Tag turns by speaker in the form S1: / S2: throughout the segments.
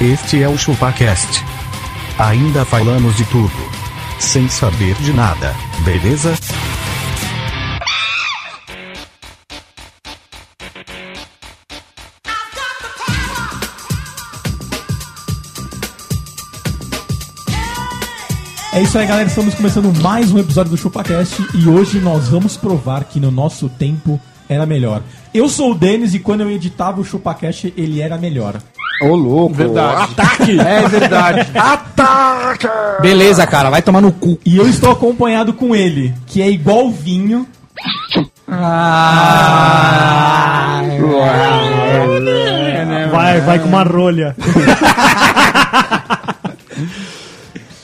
S1: Este é o ChupaCast. Ainda falamos de tudo. Sem saber de nada, beleza?
S2: É isso aí, galera. Estamos começando mais um episódio do ChupaCast e hoje nós vamos provar que no nosso tempo era melhor. Eu sou o Denis e quando eu editava o ChupaCast ele era melhor.
S3: Ô, louco.
S4: Verdade.
S3: Ataque.
S4: É verdade.
S3: Ataque.
S4: Beleza, cara, vai tomar no cu.
S2: E eu estou acompanhado com ele, que é igual vinho.
S5: Vai, vai com uma rolha.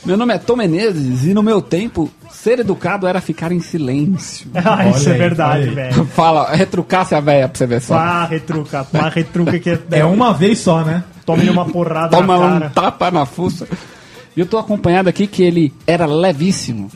S3: Meu nome é Tom Menezes e no meu tempo, ser educado era ficar em silêncio.
S5: Ah, isso é
S2: aí,
S5: verdade,
S2: olha aí.
S5: velho.
S3: Fala, retrucasse a véia pra você ver só.
S5: Pá, retruca, pá, retruca que
S2: É uma vez só, né?
S5: Tome uma porrada
S3: Toma
S5: na
S3: um
S5: cara.
S3: tapa na fuça. E eu tô acompanhado aqui que ele era levíssimo.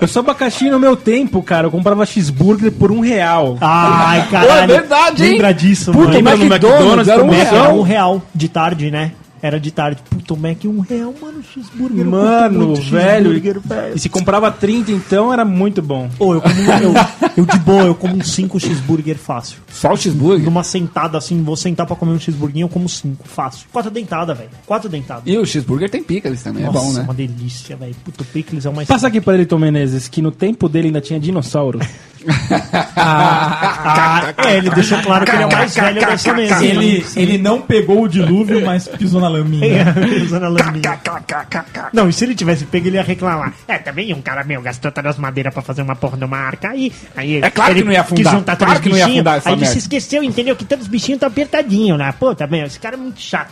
S4: Eu sou abacaxi no meu tempo, cara. Eu comprava cheeseburger por um real.
S5: Ai, caralho.
S3: Pô, é verdade, hein?
S5: Lembra disso,
S3: Puta,
S5: mano.
S3: o
S4: Lembra no
S3: McDonald's era um
S5: Mac era
S3: real.
S5: um real de tarde, né? Era de tarde. Puta, o Mac um real, mano. Cheeseburger.
S4: Mano,
S5: muito
S4: velho.
S5: cheeseburger, velho.
S4: E se comprava 30, então era muito bom.
S5: Ô, eu, como, eu, eu de boa, eu como uns 5 cheeseburger fácil.
S3: Só o cheeseburger.
S5: Numa sentada assim, vou sentar pra comer um cheeseburguinho, eu como 5, fácil. Quatro dentadas, velho. Quatro dentadas.
S3: E o cheeseburger tem picles também,
S5: Nossa,
S3: é bom, né?
S5: uma delícia, velho. Puta, picles é o mais...
S4: Passa aqui pra ele, Tom Menezes, que no tempo dele ainda tinha dinossauro.
S5: Ah, é, ele deixou claro que ele é o mais velho dessa mesa.
S2: Ele, ele não pegou o dilúvio, mas pisou na laminha.
S5: Usando a laminha. Não, e se ele tivesse pego, ele ia reclamar. É, também um cara meu gastou todas as madeiras pra fazer uma porra de uma arca aí. aí
S3: É claro
S5: ele
S3: que não ia afundar.
S5: Quis juntar
S3: Claro
S5: todos
S3: que
S5: os
S3: não ia
S5: bichinhos.
S3: afundar essa
S5: Aí ele se esqueceu, entendeu? Que todos os bichinhos estão apertadinhos, né? Pô, também, esse cara é muito chato.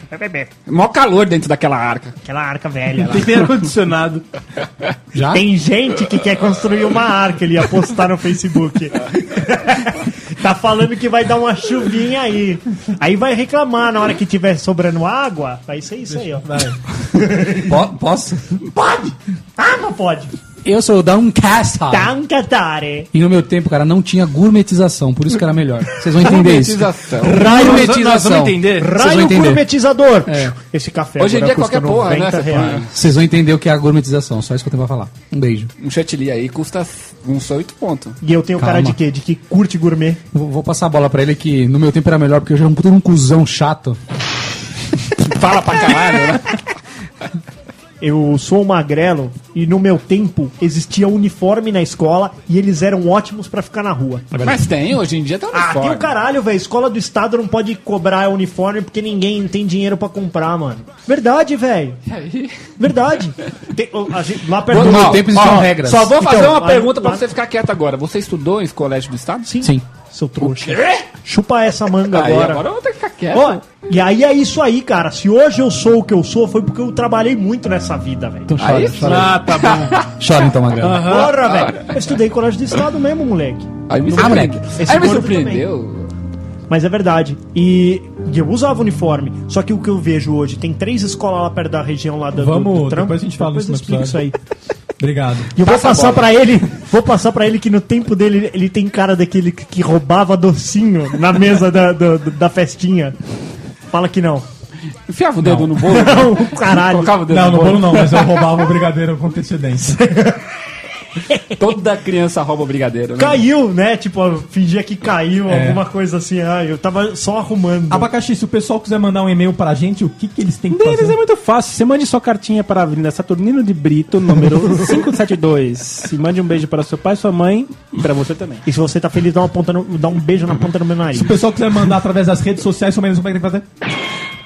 S3: Mó calor dentro daquela arca.
S5: Aquela arca velha lá.
S4: Tem ar-condicionado. Já?
S5: Tem gente que quer construir uma arca, ele ia postar no Facebook. tá falando que vai dar uma chuvinha aí. Aí vai reclamar na hora que tiver sobrando água. Vai ser isso aí, ó.
S4: posso?
S5: Pode! Ah, não pode!
S6: Eu sou o Downcast.
S5: Tancatare!
S6: E no meu tempo, cara, não tinha gourmetização, por isso que era melhor. Vocês vão entender isso.
S3: Gourmetização.
S6: Gourmetização.
S4: Vamos entender.
S6: Vocês vão
S5: Raio
S6: entender.
S5: gourmetizador!
S6: É.
S5: Esse café
S3: Hoje em dia
S5: custa
S3: qualquer porra, né,
S5: 90
S3: você
S5: reais.
S3: põe.
S6: Vocês vão entender o que é a gourmetização, só isso que eu tenho pra falar. Um beijo.
S3: Um chantilly aí custa uns 8 pontos.
S5: E eu tenho cara
S6: Calma.
S5: de quê? De que curte gourmet.
S6: Vou, vou passar a bola pra ele que no meu tempo era melhor, porque eu já era um puta de um cuzão chato.
S3: Fala pra caralho, né?
S5: Eu sou um magrelo e no meu tempo existia uniforme na escola e eles eram ótimos pra ficar na rua.
S3: Mas tem, hoje em dia
S5: Ah,
S3: uniforme.
S5: tem o caralho, velho. Escola do estado não pode cobrar uniforme porque ninguém tem dinheiro pra comprar, mano. Verdade, velho. Verdade. Tem- gente- lá perto
S6: No
S5: do
S6: meu tempo existiam regras.
S3: Só vou fazer
S5: Então,
S3: uma pergunta pra
S5: lá-
S3: você ficar quieto agora. Você estudou em colégio do estado?
S5: Sim.
S6: Sim.
S5: Seu trouxa. Chupa essa manga
S3: Aí,
S5: agora.
S3: agora eu vou ter que ficar quieto.
S5: Ó, e aí é isso aí, cara. Se hoje eu sou o que eu sou, foi porque eu trabalhei muito nessa vida, velho.
S6: Então chora,
S3: Aí
S6: chora.
S4: Ah, tá bom.
S6: Chora então, Magrelo.
S5: Porra, velho. Eu estudei em colégio do estado mesmo, moleque.
S3: Aí me
S5: Ah,
S3: surpreendeu. Aí me surpreendeu.
S5: Mas é verdade. E, eu usava uniforme. Só que o que eu vejo hoje, tem três escolas lá perto da região lá do,
S2: Vamos,
S5: do, do trampo.
S2: depois a gente fala
S5: Depois
S2: isso
S5: isso aí.
S2: Obrigado.
S5: E eu vou
S3: Passa
S5: passar pra ele, vou passar para ele que no tempo dele ele tem cara daquele que roubava docinho na mesa da, do- da festinha. Fala que não.
S3: Enfiava o dedo no bolo.
S5: Não, caralho.
S3: Colocava o dedo
S2: Não,
S3: no
S2: no
S3: bolo.
S2: bolo não, mas eu roubava o brigadeiro com antecedência.
S3: Toda criança rouba o brigadeiro, né?
S5: Caiu, né? Tipo, fingia que caiu,
S2: É.
S5: alguma coisa assim. Ah, eu tava só arrumando.
S2: Abacaxi, se o pessoal quiser mandar um e-mail pra gente, o que, que eles têm que
S4: Deles
S2: fazer?
S4: é muito fácil. Você mande sua cartinha para a Avenida Saturnino de Brito, número 572. E mande um beijo para seu pai, sua mãe e para você também.
S5: E se você tá feliz, dá, uma ponta no- dá um beijo na ponta do meu nariz.
S2: Se o pessoal quiser mandar através das redes sociais, como eles como é que tem que fazer?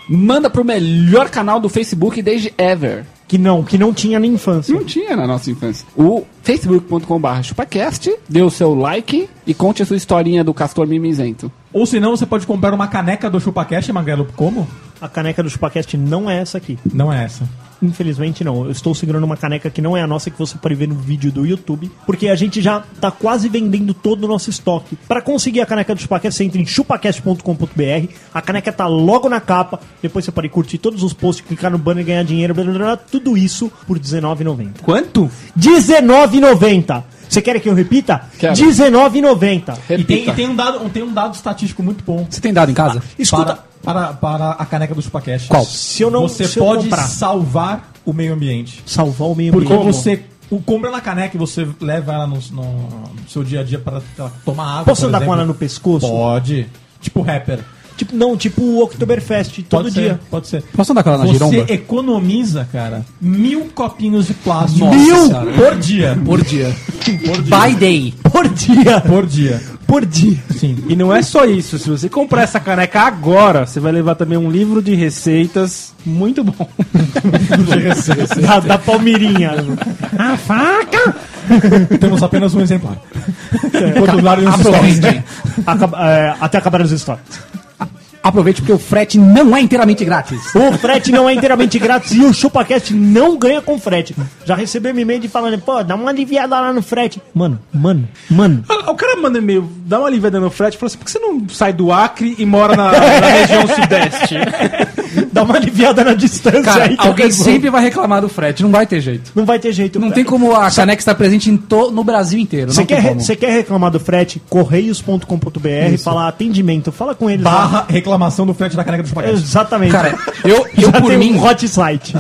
S3: Manda pro melhor canal do Facebook desde ever.
S5: Que não, que não tinha na infância.
S3: Não tinha na nossa infância. O facebook.com.br chupacast, dê o seu like e conte a sua historinha do castor mimizento.
S2: Ou se não, você pode comprar uma caneca do ChupaCast, Magrelo. Como?
S5: A caneca do Chupacast não é essa aqui.
S2: Não é essa.
S5: Infelizmente não. Eu estou segurando uma caneca que não é a nossa que você pode ver no vídeo do YouTube, porque a gente já tá quase vendendo todo o nosso estoque. Para conseguir a caneca do Chupacast, você entra em chupacast.com.br. A caneca tá logo na capa. Depois você pode curtir todos os posts, clicar no banner, ganhar dinheiro, blá, blá, blá, tudo isso por R$19,90.
S4: Quanto?
S5: R$19,90. Você quer que eu repita?
S3: Quero.
S5: R$19,90.
S2: E tem,
S3: Repita.
S2: e tem um dado, tem um dado estatístico muito bom.
S6: Você tem dado em casa?
S5: Escuta,
S2: Para, para, para a caneca do ChupaCast.
S6: Qual?
S5: Se eu não
S2: Você
S5: se eu
S2: pode
S5: comprar,
S2: salvar o meio ambiente.
S5: salvar o meio
S2: Porque
S5: ambiente.
S2: você o, compra na caneca e você leva ela no, no- no seu dia a dia para tomar água.
S5: Posso
S2: por
S5: andar com
S2: exemplo.
S5: ela no pescoço?
S2: Pode. Tipo rapper.
S5: Tipo, não, tipo o Oktoberfest, todo
S2: Pode
S5: dia.
S2: Ser, pode ser.
S6: Posso andar com ela na
S2: Você
S6: giromba?
S2: economiza, cara, mil copinhos de plástico.
S6: Nossa
S2: mil
S6: senhora.
S2: por dia.
S6: Por dia.
S2: Por dia.
S6: By day.
S5: Por dia!
S2: Por dia.
S5: Por dia!
S2: Sim.
S4: E não é só isso, se você comprar essa caneca agora, você vai levar também um livro de receitas muito bom.
S5: da, da Palmeirinha. A faca!
S2: Temos apenas um exemplar. Nos
S6: Aproveitem.
S5: Acaba- é, até acabar os estoques.
S6: Aproveite porque o frete não é inteiramente grátis.
S5: O frete não é inteiramente grátis e o ChupaCast não ganha com frete. Já recebeu um e-mail de falando, pô, dá uma aliviada lá no frete. Mano, mano, mano.
S4: O cara manda e-mail, dá uma aliviada no frete e fala assim: por que você não sai do Acre e mora na, na região sudeste?
S5: Dá uma aliviada na distância
S6: Cara,
S5: aí. que
S6: alguém sempre vai reclamar do frete, não vai ter jeito.
S5: Não vai ter jeito.
S6: Não
S5: cara.
S6: tem como a caneca estar presente em to- no Brasil inteiro.
S5: Você quer, quer reclamar do frete? Correios.com.br, falar atendimento, fala com eles. lá.
S2: Barra reclamação do frete da caneca do ChupaCast.
S5: Exatamente.
S6: Cara, eu, eu por mim,
S5: um hot site.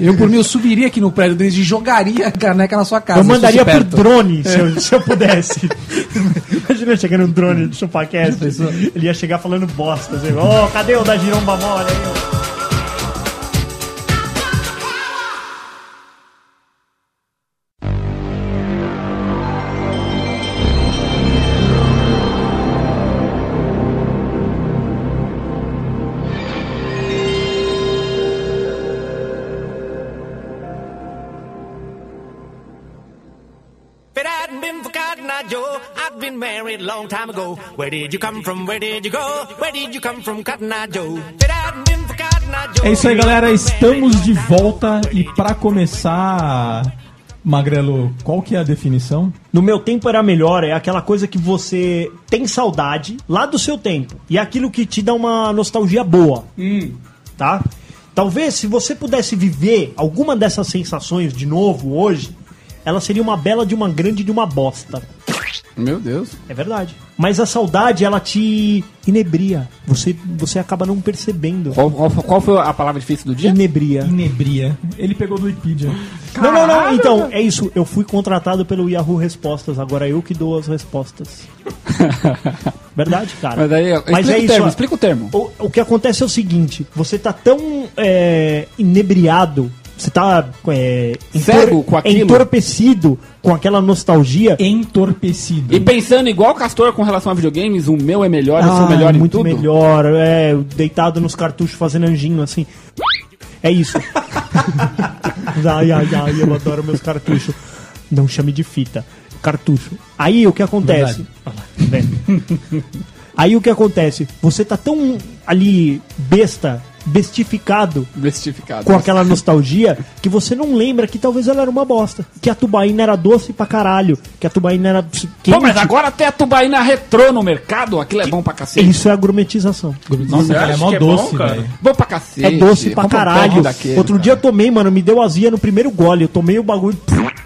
S6: eu por mim, eu subiria aqui no prédio deles e jogaria a caneca na sua casa.
S5: Eu mandaria por drone, se eu, se eu pudesse. Imagina chegando um drone do ChupaCast. Ele ia chegar falando bosta. Assim, Ô, cadê o da Giromba Mole aí?
S7: Long time ago. Where did you come from? Where did you go? Where did you come from, Cotton Eye Joe?
S2: É isso aí, galera. Estamos de volta e pra começar, Magrelo, qual que é a definição?
S5: No meu tempo era melhor, é aquela coisa que você tem saudade lá do seu tempo. E é aquilo que te dá uma nostalgia boa. Tá? Talvez se você pudesse viver alguma dessas sensações de novo hoje, ela seria uma bela de uma grande de uma bosta.
S3: Meu Deus.
S5: É verdade. Mas a saudade, ela te inebria. Você, você acaba não percebendo.
S3: Qual, qual- qual foi a palavra difícil do dia?
S5: Inebria.
S2: Inebria. Ele pegou do Wikipedia.
S5: Não, não, não. Então, é isso. Eu fui contratado pelo Yahoo Respostas. Agora eu que dou as respostas. Verdade, cara.
S3: Mas aí, explica
S5: Mas é
S3: o
S5: isso.
S3: termo, explica o termo.
S5: O, o que acontece é o seguinte: você tá tão é, inebriado, você tá é,
S3: Cego com aquilo.
S5: entorpecido com aquela nostalgia.
S2: Entorpecido.
S3: E pensando igual o Castor com relação a videogames, o meu é melhor, eu sou
S5: Ah,
S3: melhor em
S5: muito
S3: tudo.
S5: melhor, é, deitado nos cartuchos fazendo anjinho assim. É isso. ai, ai, ai, eu adoro meus cartuchos. Não chame de fita. Cartucho. Aí o que acontece? Olha lá, vendo? Aí o que acontece? Você tá tão ali besta, bestificado
S3: Bestificado.
S5: com aquela nostalgia que você não lembra que talvez ela era uma bosta. Que a tubaína era doce pra caralho. Que a tubaína era quente.
S3: Pô, mas agora até a tubaína retrô no mercado, aquilo é bom pra cacete.
S5: Isso é a gourmetização.
S2: Nossa, cara, é mó
S4: que é
S2: doce,
S4: bom, cara?
S2: velho.
S3: Bom pra cacete.
S5: É doce pra
S3: um
S5: caralho.
S3: daquele,
S5: Outro
S3: cara.
S5: dia eu tomei, mano, me deu azia no primeiro gole. Eu tomei o bagulho.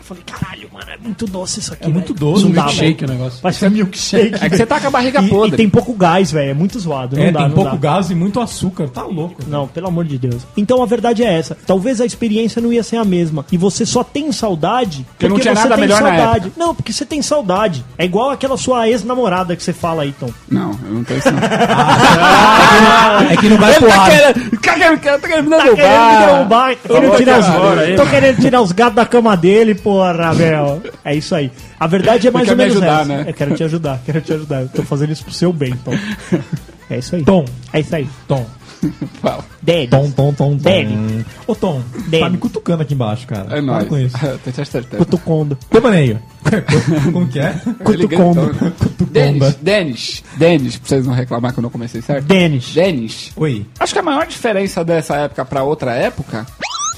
S5: Falei, caralho, mano, é muito doce isso aqui.
S2: É muito doce,
S5: Não
S2: um
S5: dá,
S6: milkshake
S5: velho.
S6: o negócio.
S5: Vai ser milkshake.
S3: É que você tá com a barriga
S5: e,
S3: podre.
S5: e tem pouco gás, velho. É muito zoado. Não
S2: É,
S5: dá,
S2: tem
S5: não
S2: pouco
S5: dá.
S2: gás e muito açúcar. Tá louco.
S5: Não, pelo amor de Deus. Então a verdade é essa. Talvez a experiência não ia ser a mesma. E você só tem saudade
S3: Porque não tinha
S5: você
S3: nada
S5: tem saudade. Não, porque você tem saudade. É igual aquela sua ex-namorada que você fala aí, Tom.
S3: Não, eu não tenho isso não.
S2: É que não vai
S3: Ele
S2: pro
S3: tá
S2: ar.
S3: querendo, tá querendo, tá querendo me
S5: Tá querendo me
S3: derrubar.
S5: derrubar, tô querendo,
S3: Falou
S5: tirar os, tô querendo tirar os gatos da cama dele, porra, velho. É isso aí. A verdade é mais ou
S3: me
S5: menos
S3: ajudar,
S5: essa.
S3: né?
S5: Eu quero te ajudar, quero te ajudar. Eu tô fazendo isso pro seu bem, Tom. É isso aí.
S2: Tom,
S5: É isso aí.
S2: Tom.
S3: Fala.
S5: Denis.
S2: Tom, Tom, Tom, Tom.
S5: Dele.
S2: Ô, Tom,
S5: Dele.
S2: tá me cutucando aqui embaixo, cara.
S3: É
S2: Para
S3: nóis.
S2: com isso.
S3: Tô te acertando.
S5: Cutucondo.
S2: Como que é?
S3: Ele
S5: Cutucondo.
S3: gritou. Denis, Denis, Denis, pra vocês não reclamar que eu não comecei certo.
S5: Denis.
S3: Denis.
S2: Oi.
S3: Acho que a maior diferença dessa época pra outra época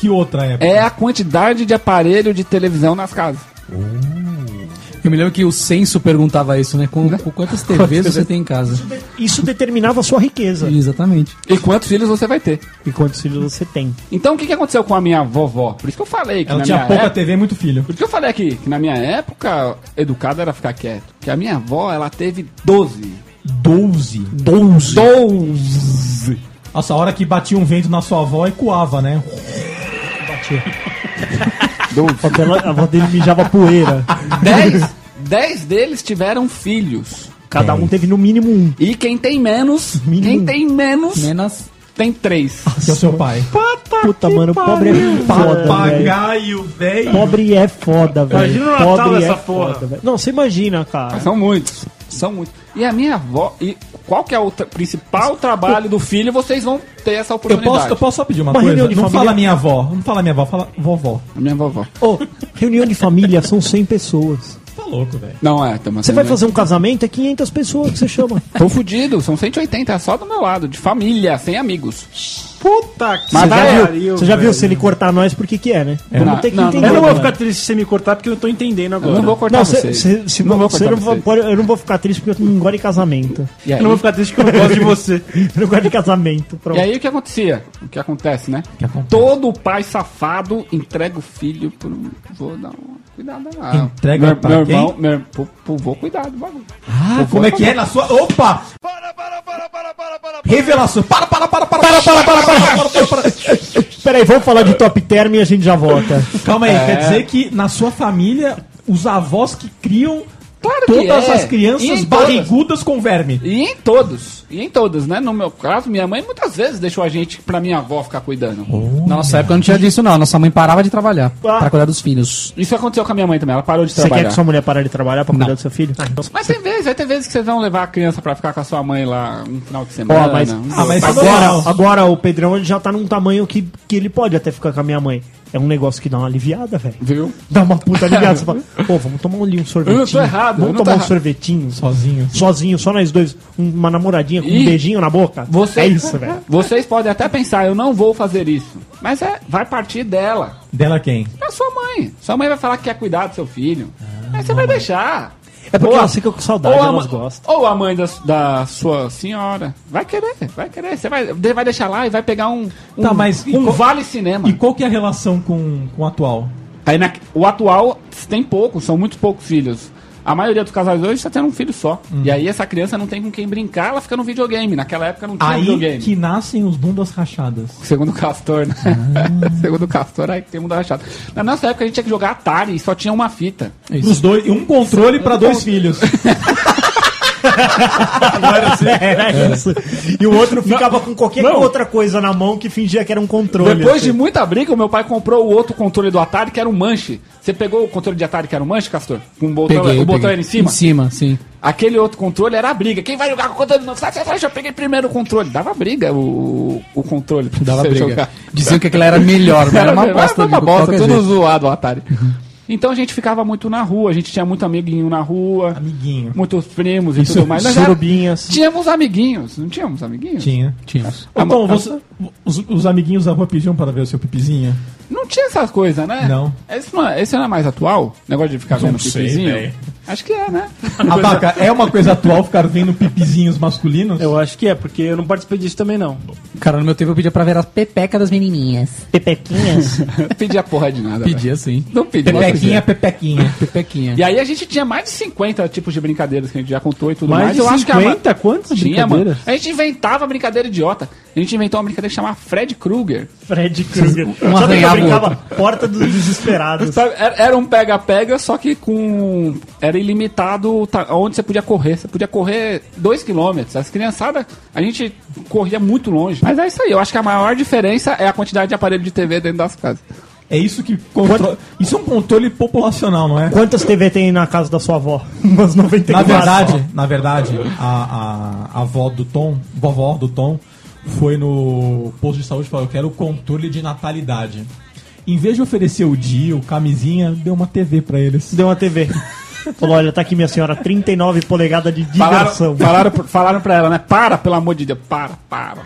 S2: Que outra época?
S3: é a quantidade de aparelho de televisão nas casas.
S6: Eu me lembro que o censo perguntava isso, né? Com, com quantas TVs você tem em casa?
S5: Isso determinava a sua riqueza.
S6: Exatamente.
S3: E quantos filhos você vai ter.
S5: E quantos filhos você tem.
S3: Então o que, que aconteceu com a minha vovó? Por isso que eu falei que
S2: Ela
S3: na
S2: tinha
S3: minha
S2: pouca
S3: época...
S2: TV e muito filho.
S3: Por isso que eu falei aqui, que na minha época, educado era ficar quieto. Que a minha avó, ela teve 12.
S2: 12.
S5: 12.
S3: 12
S2: Nossa, a hora que batia um vento na sua avó e coava, né?
S5: A avó dela- a avó dele mijava poeira.
S3: Dez, dez deles tiveram filhos.
S5: Cada um teve no mínimo um.
S3: E quem tem menos,
S5: Mínimo.
S3: quem tem menos,
S6: Menos.
S3: tem três.
S2: Que é o seu pai.
S5: Puta, mano, pobre é foda, velho.
S2: Papagaio, velho.
S5: Pobre é foda, velho.
S4: Imagina o Natal
S5: Pobre
S4: dessa
S5: é
S4: porra.
S5: foda, velho. Não, você imagina, cara.
S3: São muitos. São muitos. E a minha avó. E qual que é o tra- principal trabalho do filho? Vocês vão ter essa
S2: Eu
S3: oportunidade.
S2: posso, eu posso só pedir uma,
S5: Uma
S2: coisa? Não
S5: família.
S2: fala minha avó, não fala minha avó, fala vovó.
S3: A minha vovó.
S5: Ô, reunião de família são 100 pessoas.
S2: Tá louco, velho.
S3: Não é, Thomas.
S5: Você vai fazer um casamento, é 500 pessoas que você chama.
S3: Tô fudido, são 180, é só do meu lado, de família, sem amigos.
S4: Puta que
S5: Você já,
S4: pariu,
S5: viu, você já viu
S4: velho.
S5: se ele cortar nós por que que é, né? Vamos
S3: Não,
S5: ter que
S3: não,
S5: entender.
S4: Eu não vou
S5: né?
S4: ficar triste se você me cortar porque eu tô entendendo
S3: Eu
S4: agora.
S3: não vou cortar
S5: Não,
S3: vocês.
S5: cê, cê, se
S3: não vou
S5: você
S3: cortar
S5: não vou-
S3: vocês.
S5: pode- eu não vou ficar triste porque eu não gosto de casamento.
S3: E
S4: Eu não vou ficar triste porque eu não gosto de você.
S5: Eu não gosto de casamento. Pronto.
S3: e aí o que acontecia? O que acontece, né?
S2: que acontece?
S3: Todo pai safado entrega o filho pro. Vou dar uma cuidada lá.
S2: Entrega
S3: meu,
S2: pra
S3: meu
S2: quem?
S3: irmão, meu, pro, pro vô cuidar do bagulho.
S2: Ah, como é que é na sua. Opa! Revelação. Para, para, para, para, para, para, para, para, para, para, para.
S5: Peraí, vamos falar de top term e a gente já volta.
S2: Calma
S3: É.
S2: aí, quer dizer que na sua família, os avós que criam
S3: Claro que
S2: todas
S3: é.
S2: as
S3: E
S2: crianças
S3: em
S2: barrigudas com verme.
S3: E em todos. E em todos, né? No meu caso, minha mãe muitas vezes deixou a gente pra minha avó ficar cuidando.
S6: Na nossa época não tinha disso, não. Nossa mãe parava de trabalhar
S5: Ah.
S6: pra cuidar dos filhos.
S3: Isso aconteceu com a minha mãe também, ela parou de
S5: Você
S3: trabalhar.
S5: quer que sua mulher pare de trabalhar pra cuidar do seu filho? Ah, então-
S3: Mas tem vezes, vai ter vezes que vocês vão levar a criança pra ficar com a sua mãe lá um final de semana.
S5: Ó, mas,
S3: um
S2: Ah, mas
S5: agora, agora o Pedrão ele já tá num tamanho que, que ele pode até ficar com a minha mãe. É um negócio que dá uma aliviada, velho.
S3: Viu?
S5: Dá uma puta aliviada. Você fala, pô, vamos tomar ali um sorvetinho.
S3: Eu não tô errado,
S5: Vamos tomar um
S3: errado.
S5: sorvetinho.
S2: Sozinho.
S5: Sozinho, só nós dois. um- Uma namoradinha com um
S3: Ih,
S5: beijinho na boca.
S3: Você,
S5: É isso, velho.
S3: Vocês podem até pensar, eu não vou fazer isso. Mas é, vai partir dela.
S2: Dela quem?
S3: Da sua mãe. Sua mãe vai falar que quer cuidar do seu filho. Aí você vai deixar.
S5: É porque
S3: Ou a-
S5: ela fica com saudade,
S3: ou
S5: elas gostam.
S3: Ou a mãe da, da sua senhora. Vai querer, vai querer. Você vai, vai deixar lá e vai pegar um, um,
S2: Tá, mas
S3: um
S2: qual-
S3: vale cinema.
S2: E qual que é a relação com, com o atual?
S3: Aí na- o atual tem poucos, são muito poucos filhos. A maioria dos casais hoje está tendo um filho só. E aí essa criança não tem com quem brincar, ela fica no videogame. Naquela época não tinha
S2: Aí
S3: videogame.
S2: que nascem os bundas rachadas.
S3: Segundo o Castor, né? Segundo o Castor, aí tem mundo rachado. Na nossa época a gente tinha que jogar Atari e só tinha uma fita.
S2: Os dois, um controle pra dois filhos.
S5: Era isso. E o outro ficava com qualquer outra coisa na mão que fingia que era um controle.
S3: Depois
S5: assim.
S3: de muita briga, o meu pai comprou o outro controle do Atari, que era um manche. Você pegou o controle de Atari que era um manche, Castor? Com o botão,
S6: Peguei,
S3: o botão
S6: peguei.
S3: era em cima?
S6: Em cima, sim.
S3: Aquele outro controle era a briga. Quem vai jogar com o controle? Não, sai, sai, sai, eu peguei primeiro o controle. Dava briga o, o controle
S6: Dava briga.
S3: jogar.
S6: Diziam que aquilo era melhor, mas era uma bosta.
S3: Era uma
S6: de
S3: bosta, tudo
S6: jeito.
S3: zoado o Atari. Então a gente ficava muito na rua, a gente tinha muito amiguinho na rua.
S2: Amiguinho.
S3: Muitos primos e tudo mais. Nós era-
S5: Surubinhas.
S3: Tínhamos amiguinhos, não tínhamos amiguinhos?
S2: Tinha.
S6: Tínhamos.
S3: Mas-
S2: você- os, os amiguinhos da rua pediam para ver o seu pipizinho?
S3: Não tinha essas coisas, né?
S2: Não.
S3: Esse não, é, esse não é mais atual? Negócio de ficar
S2: Não
S3: vendo
S2: sei,
S3: pipizinho? Acho que é, né?
S2: Abaca, é uma coisa atual ficar vendo pipizinhos masculinos?
S4: Eu acho que é, porque eu não participei disso também, não.
S6: Cara, no meu tempo eu pedia pra ver as pepecas das menininhas.
S5: Pepequinhas.
S3: Não pedia porra de nada.
S6: Pedia sim.
S3: Não pedia.
S2: Pepequinha, pepequinha.
S6: Pepequinha.
S3: E aí a gente tinha mais de 50 tipos de brincadeiras que a gente já contou e tudo
S4: Mais
S3: mais.
S4: de
S3: eu acho que a
S4: 50? Quantas
S3: Tinha, mano.
S4: brincadeiras?
S3: A gente inventava brincadeira idiota. A gente inventou uma brincadeira que chamava Fred Krueger.
S5: Fred Krueger.
S6: Um
S5: Sabe que eu brincava? Porta dos Desesperados.
S3: Sabe, Era um pega-pega, só que com. Era ilimitado ta- onde você podia correr. Você podia correr 2km. As criançadas, a gente corria muito longe. Mas é isso aí. Eu acho que a maior diferença é a quantidade de aparelho de TV dentro das casas.
S2: É isso que controla. Isso é um controle populacional, não é?
S5: Quantas TV tem na casa da sua avó? Umas 94.
S2: Na verdade, na verdade, a, a, a avó do Tom, vovó do Tom, foi no posto de saúde e falou: Eu quero o controle de natalidade. Em vez de oferecer o dia, o camisinha, deu uma TV pra eles.
S5: Deu uma TV. Falou, olha, tá aqui minha senhora, 39 polegadas de diversão.
S3: Falaram, falaram, falaram pra ela, né? Para, pelo amor de Deus. Para, para.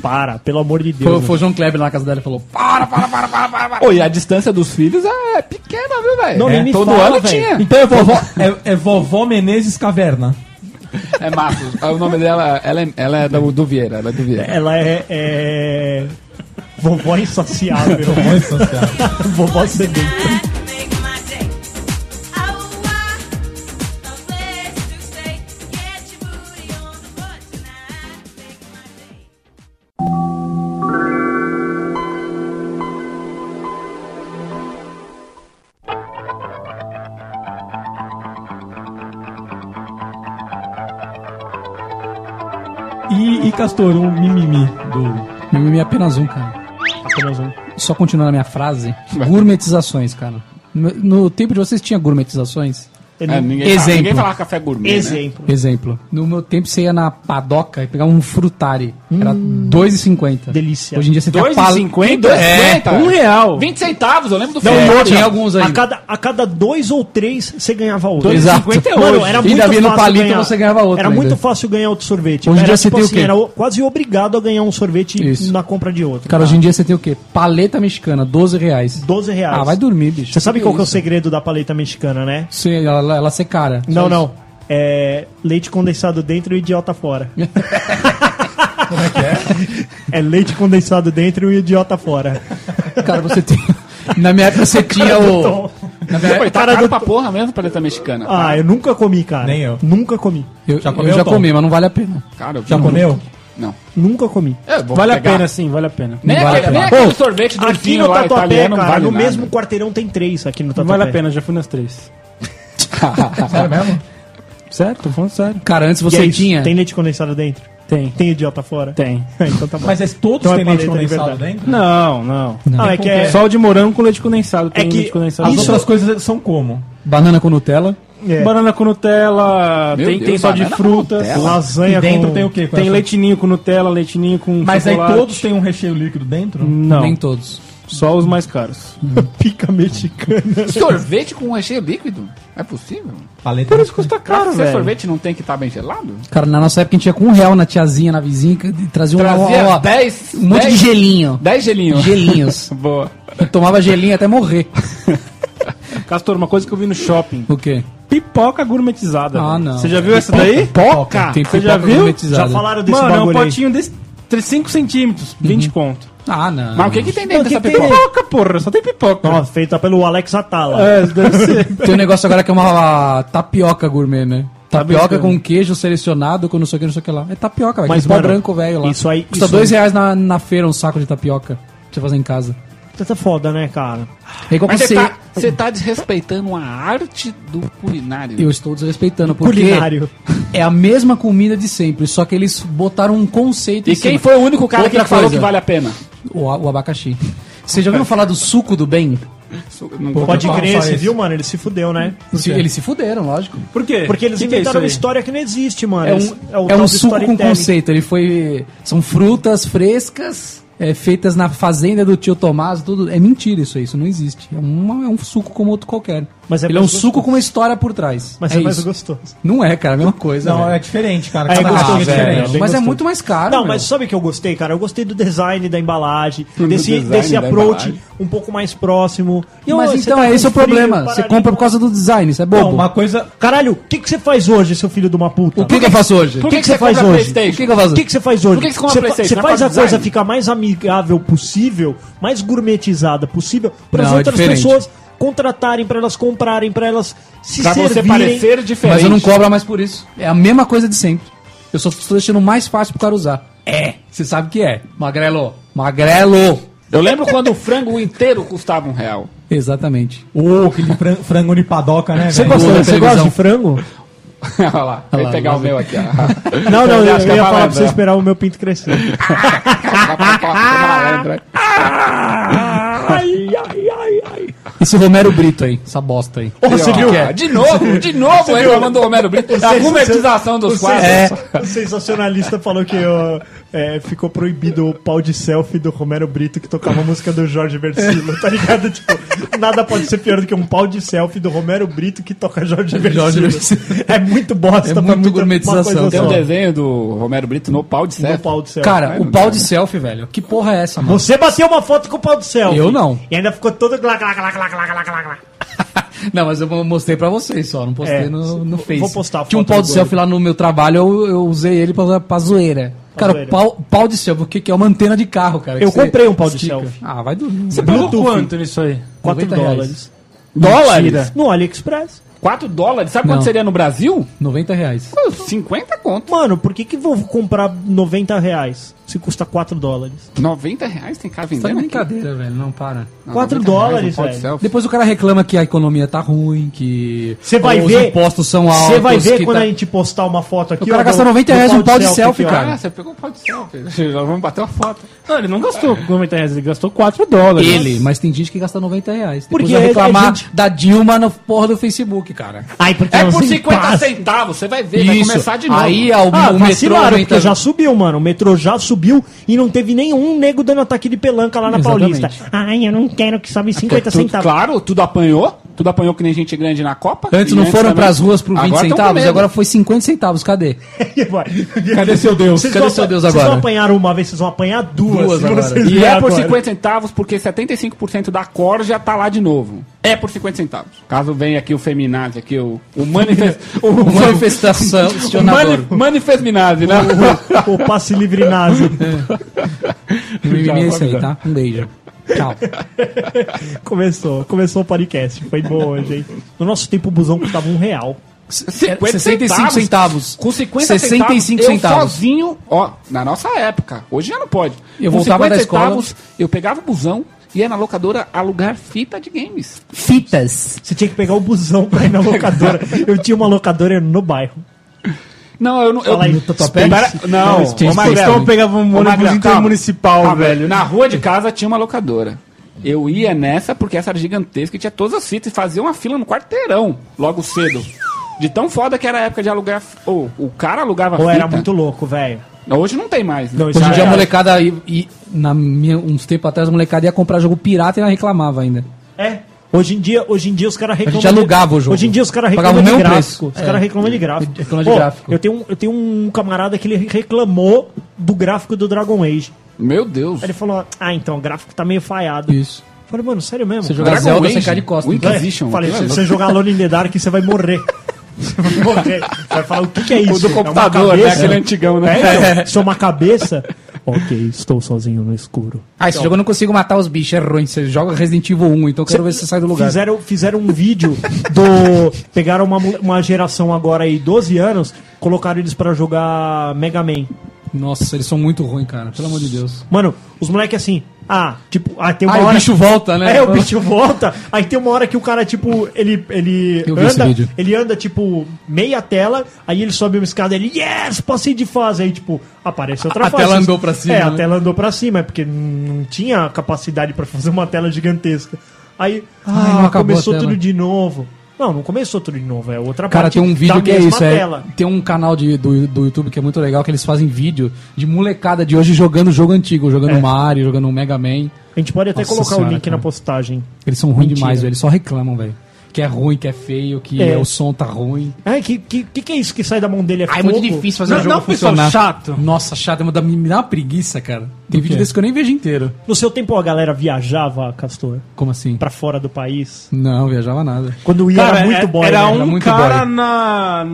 S5: Para, pelo amor de Deus.
S6: Foi, foi o João Kleber lá na casa dela e falou:
S3: Para, para, para, para, para. para. E a distância dos filhos é pequena, viu, velho?
S5: Me
S3: Todo
S5: fala,
S3: ano
S5: velho.
S3: tinha.
S2: Então é vovó, é, é vovó Menezes Caverna.
S3: É Matos. O nome dela, ela é, ela é do, do Vieira. Ela é do Vieira.
S5: Ela é, é... Vovó insaciável. Vovó sedenta.
S8: Make my
S2: Castor, um mimimi do.
S6: Mimimi é apenas um, cara.
S5: Apenas um.
S6: Só continuando a minha frase. Gourmetizações, cara. No, no tempo de vocês tinha gourmetizações?
S5: Ele-
S3: É, ninguém,
S6: Exemplo.
S3: Fala, ninguém falava café gourmet. Né?
S5: Exemplo.
S6: Exemplo. No meu tempo você ia na padoca e pegava um frutari. Era R$ 2,50.
S5: Delícia.
S6: Hoje em dia você tem a
S3: 2,50?
S6: pal- É,
S3: 2,50?
S4: Um real.
S3: 20 centavos, eu lembro do
S5: Não, outra,
S6: tinha alguns aí.
S5: A cada, a cada dois ou três você ganhava outro.
S6: Exato.
S5: Mano, era muito
S6: ainda vinha no
S5: fácil
S6: palito
S5: ganhar.
S6: você ganhava outro
S5: Era
S6: ainda.
S5: muito fácil ganhar outro sorvete.
S6: Hoje em
S5: era,
S6: dia você
S5: tipo
S6: tem o
S5: assim,
S6: quê?
S5: era quase obrigado a ganhar um sorvete
S6: Isso.
S5: na compra de outro.
S6: Cara, hoje em dia você tem o quê? Paleta mexicana, 12 reais.
S5: 12 reais.
S6: Ah, vai dormir, bicho.
S5: Você sabe qual que é o segredo da paleta mexicana, né?
S6: Sim, ela, ela ser cara.
S5: Não, não. É leite condensado dentro e idiota fora.
S2: Como é que é?
S5: É leite condensado dentro e idiota fora.
S6: Cara, você tem... Na minha época você tinha o... Na minha época...
S3: tá
S5: cara
S3: caro
S5: do-
S3: pra porra mesmo, paleta mexicana.
S5: Ah, eu nunca comi, cara.
S2: Nem eu.
S5: Nunca comi.
S6: Eu,
S2: Já
S6: eu
S2: comeu,
S6: já
S2: Tom?
S6: comi, mas não vale a pena.
S3: Cara, eu
S2: Já comeu?
S3: Não.
S5: Nunca comi.
S3: É,
S4: Vale a
S3: pegar.
S4: pena, sim, vale a pena.
S3: Nem,
S6: Não vale
S3: aquele,
S6: a
S3: nem
S6: pena.
S3: aquele sorvete do
S5: Aqui no Tatuapé,
S3: não
S5: cara,
S3: vale
S5: no
S3: nada.
S5: mesmo quarteirão tem três aqui no
S4: Não
S5: Tatuapé.
S4: vale a pena, já fui nas três.
S2: Sério mesmo?
S4: Sério? Tô falando sério.
S6: Cara, antes você
S5: é isso,
S6: tinha...
S5: Tem leite condensado dentro?
S4: Tem.
S5: Tem idiota fora?
S4: Tem.
S5: então tá bom.
S2: Mas é, todos
S5: Então é
S2: têm leite
S5: de
S2: condensado
S5: verdade.
S2: dentro?
S4: Não, não.
S5: Ah, é que é...
S4: Só o de morango com leite condensado. Tem
S5: É que
S4: leite condensado.
S2: As
S5: Isso-
S2: outras coisas são como?
S6: Banana com Nutella.
S5: é.
S4: Banana com Nutella,
S3: Meu
S4: tem,
S3: Deus,
S4: tem só de frutas.
S5: Lasanha
S2: E dentro
S5: com...
S2: tem o quê? com
S4: Tem
S2: essa-
S4: leitinho com Nutella, leitinho com
S2: Mas aí
S4: chocolate.
S2: todos têm um recheio líquido dentro?
S4: Não,
S6: Nem todos.
S4: Só os mais caros.
S5: pica mexicana.
S3: Sorvete com recheio líquido? É possível?
S2: Paleta
S4: Por isso custa
S3: Pra
S4: caro,
S3: ser
S4: velho.
S3: sorvete não tem que estar bem gelado?
S6: Cara, na nossa época a gente ia com um real na tiazinha, na vizinha, que trazia um,
S3: Trazia
S6: ó, ó,
S3: 10
S6: um monte de gelinho.
S3: 10 gelinhos.
S6: Gelinhos.
S3: Boa.
S6: Eu tomava gelinho até morrer.
S4: Castor, uma coisa que eu vi no shopping.
S6: O quê?
S4: Pipoca gourmetizada.
S6: Ah, não.
S4: Você já viu essa daí?
S6: Pipoca? Tem
S4: Você já
S6: pipoca
S4: viu?
S6: gourmetizada.
S5: Já falaram desse
S4: Mano, é um
S5: bagulho aí.
S4: potinho desse 5 centímetros, 20 conto.
S6: Ah, não.
S3: Mas o que, que tem dentro
S5: Não,
S3: dessa
S5: que tem-
S3: pipoca?
S4: Pipoca, porra, só tem pipoca.
S5: Ó, feita pelo Alex Atala.
S4: É, deve ser.
S6: Tem um negócio agora que é uma tapioca gourmet, né? Tapioca
S4: brincando.
S6: com queijo selecionado com não sei o que, não sei o que lá. É tapioca, velho.
S5: Mas,
S6: Mas pó
S5: mano,
S6: branco, velho, lá.
S5: isso aí-
S6: Custa
S5: isso
S6: dois
S5: aí-
S6: reais na, na feira um saco de tapioca. Pra você fazer em casa.
S5: Tá foda, né, cara?
S6: É igual
S3: Mas
S6: você...
S3: você tá, você tá desrespeitando a arte do culinário.
S6: Eu estou desrespeitando, porque
S5: Culinário.
S6: é a mesma comida de sempre, só que eles botaram um conceito
S3: E
S6: em
S3: quem
S6: cima.
S3: foi o único cara
S6: Outra
S3: que falou
S6: coisa.
S3: que vale a pena?
S6: O, o abacaxi. Vocês já ouviram falar do suco do bem?
S2: Pô,
S5: Pode crer, você viu, mano? Ele se fudeu, né?
S6: Se- eles se fuderam, lógico.
S4: Por quê?
S5: Porque eles
S4: Que que é
S5: inventaram uma história que não existe, mano.
S6: É um, é um
S5: do
S6: suco com conceito. Ele foi. São frutas frescas, é, feitas na fazenda do tio Tomás, tudo. É mentira isso aí, isso não existe. É, uma- é um suco como outro qualquer.
S5: Mas é
S6: Ele é um
S5: mais
S6: suco
S5: gostoso.
S6: com uma história por trás.
S5: Mas
S6: é
S5: é mais
S6: isso.
S5: gostoso.
S6: Não é, cara, é a mesma coisa.
S2: Não,
S6: velho.
S2: é diferente, cara.
S5: É
S2: Cada
S5: gostoso,
S2: é
S5: velho.
S2: diferente.
S6: mas é
S5: gostoso.
S6: muito mais caro.
S5: Não,
S6: meu.
S5: mas sabe o que eu gostei, cara? Eu gostei do design da embalagem,
S3: Do
S5: desse,
S3: design
S5: desse approach
S3: embalagem.
S5: um pouco mais próximo. E,
S6: Mas então,
S5: tá
S6: é esse é o problema. Você compra por causa do design, isso é bobo.
S2: Não, uma coisa.
S5: Caralho, o que, que você faz hoje, seu filho de uma puta?
S6: O que, que eu faço hoje?
S5: O que, que você faz hoje?
S6: O que, que eu faço?
S5: O que, que você faz hoje?
S3: Por que que você compra
S5: você
S3: é
S5: faz a coisa ficar mais amigável possível, mais gourmetizada possível, para as
S6: Não, é
S5: outras
S6: diferente.
S5: pessoas contratarem, para elas comprarem, para elas se
S3: Pra você
S5: servirem.
S3: parecer diferente.
S6: Mas eu não cobro mais por isso. É a mesma coisa de sempre. Eu só estou deixando mais fácil pro cara usar. É, você sabe que é. Magrelo. Magrelo.
S3: Eu lembro quando o frango inteiro custava um real.
S6: Exatamente.
S2: Ô, aquele fran- frango de padoca, né,
S5: Você
S2: velho?
S5: gosta,
S6: Boa
S5: você gosta
S6: televisão.
S5: de frango?
S3: Olha lá,
S6: Olha lá,
S3: pegar o
S6: vamos
S3: meu aqui. ó.
S5: Não, não, eu, eu ia falar pra você esperar o meu pinto crescer. Ai.
S6: Esse Romero Brito aí, essa bosta aí.
S5: Você viu?
S3: Ah, De novo, de novo, reclamando do Romero Brito. A gourmetização dos quadros.
S5: É. O sensacionalista falou que ó, é, ficou proibido o pau de selfie do Romero Brito que tocava a música do Jorge Versilo, tá ligado? Tipo, nada pode ser pior do que um pau de selfie do Romero Brito que toca Jorge Versilo.
S6: Jorge Versilo.
S5: É muito bosta
S6: É
S5: pra
S6: muito
S5: muita-
S6: gourmetização.
S3: Tem um desenho do Romero Brito no pau de
S5: No
S3: certo.
S5: pau de selfie.
S6: Cara, o pau de selfie, velho. Que porra é essa, mano?
S5: Você bateu uma foto com o pau de selfie.
S6: Eu não.
S5: E ainda ficou todo glá, glá, glá,
S6: Não, mas eu mostrei pra vocês só, não postei
S5: É,
S6: no, no
S5: vou
S6: Face.
S5: postar a
S6: Tinha um pau de selfie lá no meu trabalho, eu, eu usei ele pra, pra zoeira. Cara,
S5: zoeira.
S6: Pau, pau de selfie, o que, que é uma antena de carro, cara?
S5: Eu comprei um pau de
S6: estica.
S5: selfie.
S6: Ah, vai dormir.
S4: Você pagou
S5: Bluetooth.
S4: quanto nisso aí?
S5: 4
S6: 90 reais.
S5: dólares.
S3: Dólares?
S5: No AliExpress.
S3: 4 dólares? Sabe
S6: Não.
S3: quanto seria no Brasil?
S6: 90 reais.
S3: Pô, 50 conto.
S5: Mano, por que que vou comprar 90 reais? Se custa 4 dólares.
S3: 90 reais tem cara
S6: Tá de
S3: vendendo aqui.
S6: brincadeira, velho. Não para.
S3: Não,
S5: 4
S3: 90 reais,
S5: dólares,
S3: um
S5: velho.
S6: Depois o cara reclama que a economia tá ruim, que
S5: Você vai
S6: os
S5: ver.
S6: impostos são altos.
S5: Você vai ver
S6: que
S5: quando
S6: tá-
S5: a gente postar uma foto aqui.
S6: O cara gasta
S5: do-
S6: 90
S5: do
S6: reais um pau de selfie,
S5: aqui,
S6: cara.
S3: Ah, você pegou o pó de selfie. Já vamos bater uma foto.
S4: Não, ele não gastou 90 reais, ele gastou 4 dólares.
S6: Ele, mas tem gente que gasta 90 reais. Depois
S5: Porque
S6: vai
S5: é-
S6: reclamar
S5: é gente-
S6: da Dilma no porra do Facebook, cara.
S5: Ai, porque
S3: É por
S5: tem
S3: 50
S5: paz.
S3: centavos, você vai ver, vai
S6: Isso.
S3: começar de novo.
S6: Aí o,
S5: Ah,
S6: o metrô
S5: vacilaram, porque já subiu, mano. O metrô já subiu e não teve nenhum nego dando ataque de pelanca lá na
S6: Exatamente.
S5: Paulista. Ai, eu não quero que sobe 50
S3: Tudo-
S5: centavos.
S3: Claro, tudo apanhou. Tudo apanhou que nem gente grande na Copa.
S6: Antes não foram
S3: também-
S6: pras ruas por 20
S3: Agora tão com
S6: centavos, agora foi 50 centavos. Cadê?
S2: Cadê seu Deus?
S5: Vocês
S6: Cadê
S5: vão
S6: seu Deus
S5: Vocês
S6: agora?
S5: vão apanhar uma vez, vocês vão apanhar duas.
S6: Duas
S5: vocês
S3: E é por
S5: agora.
S3: 50 centavos, porque 75% da cor já tá lá de novo. É por 50 centavos. Caso venha aqui o Feminazi, aqui o, o manifest... o,
S6: Manifestação,
S3: o mani, manifest Minazzi, né?
S5: O passe livre nazi.
S6: O mimimi é isso aí, tá? Um beijo. Tchau.
S5: começou, começou o podcast. Foi bom hoje, hein? No nosso tempo, o busão custava um real.
S3: 50
S6: 65 centavos.
S3: Com 50
S6: 65
S3: centavos,
S6: centavos.
S3: eu sozinho, ó, na nossa época, hoje já não pode.
S6: Eu
S3: Com
S6: voltava
S3: 50
S6: da escola-
S3: centavos, eu pegava o busão e ia na locadora alugar fita de games.
S6: Fitas.
S5: Você tinha que pegar o busão pra ir na locadora. Eu tinha uma locadora no bairro.
S3: Não, eu não. Eu,
S5: Fala aí, Tatuapé.
S3: Não.
S4: Então pegava um ônibus intermunicipal,
S3: calma.
S4: velho.
S3: Na rua de casa tinha uma locadora. Eu ia nessa porque essa era gigantesca e tinha todas as fitas e fazia uma fila no quarteirão, logo cedo. De tão foda que era a época de alugar. Ou o cara alugava
S5: Ou
S3: fita.
S5: era muito louco, velho.
S3: Hoje não tem mais. Né?
S5: Não,
S6: Hoje em dia a molecada, e, e na minha, uns tempos atrás, a molecada ia comprar jogo pirata e ela reclamava ainda.
S5: É. Hoje em dia, hoje em dia os caras reclamam.
S6: gente alugava o jogo.
S5: Hoje em dia os caras
S6: Pagava
S5: reclamam
S6: o
S5: de gráfico.
S6: preço.
S5: Os caras
S6: É.
S5: reclamam de gráfico.
S6: Reclama de
S5: Pô,
S6: gráfico.
S5: Eu tenho, um, eu tenho um camarada que ele reclamou do gráfico do Dragon Age.
S3: Meu Deus.
S5: Aí ele falou: Ah, então, o gráfico tá meio falhado.
S6: Isso.
S5: Eu falei, mano, sério mesmo?
S6: Você jogar
S3: Dragon
S6: Zelda,
S3: Age?
S6: você cai de costas.
S3: Inquisition.
S5: Falei, se
S3: é
S5: você jogar Alone in the Dark, você vai morrer. Você vai morrer. Você vai falar, o que, que é isso?
S3: O do
S5: É uma
S3: computador, né?
S5: cabeça?
S3: Aquele antigão, né?
S5: É, então, isso é uma cabeça? Ok, estou sozinho no escuro.
S6: Ah, esse jogo eu não consigo matar os bichos, é ruim. Você joga Resident Evil 1, então eu quero ver se você sai do lugar.
S5: Fizeram, fizeram um vídeo do. Pegaram uma, uma geração agora aí, 12 anos, colocaram eles pra jogar Mega Man.
S6: Nossa, eles são muito ruins, cara. Pelo amor de Deus.
S5: Mano, os moleques assim. Ah, tipo, ah, tem uma
S6: o
S5: hora.
S6: bicho volta, né?
S5: É, o bicho volta. Aí tem uma hora que o cara, tipo, ele, ele
S6: Eu vi esse
S5: anda,
S6: vídeo.
S5: ele anda, tipo, meia tela, aí ele sobe uma escada, ele, yes, passei de fase. Aí, tipo, aparece outra
S6: A
S5: fase.
S6: tela andou pra cima,
S5: É, a
S6: né?
S5: tela andou pra cima, é porque não tinha capacidade pra fazer uma tela gigantesca. Aí,
S6: Ai,
S5: ah,
S6: acabou
S5: começou
S6: a tela.
S5: tudo de novo. Não, não começou tudo de novo, é outra
S6: Cara,
S5: parte
S6: tem um vídeo que é isso. É,
S5: tela.
S6: tem um canal de, do, do YouTube que é muito legal, que eles fazem vídeo de molecada de hoje jogando jogo antigo, jogando
S5: É.
S6: Mario, jogando Mega Man.
S5: A gente pode até
S6: Nossa
S5: colocar o
S6: senhora,
S5: link
S6: cara.
S5: na postagem.
S6: Eles são ruins demais, velho. Eles só reclamam, velho. Que é ruim, que é feio, que
S5: É.
S6: o som tá ruim.
S5: Ai, que, que, que é isso que sai da mão dele? É
S6: Ah, é muito difícil fazer
S4: Não,
S6: o jogo
S4: não, pessoal,
S6: funcionar.
S4: chato.
S6: Nossa, chato. Me dá, me dá uma preguiça, cara. Tem vídeo desse que eu nem vejo inteiro.
S5: No seu tempo a galera viajava, Castor,
S6: Como assim?
S5: pra fora do país?
S6: Não, viajava nada.
S5: Quando ia
S4: Cara,
S5: era muito
S4: é-
S5: boy,
S4: era
S5: né?
S4: um
S6: Era
S4: cara
S6: boy.
S4: na,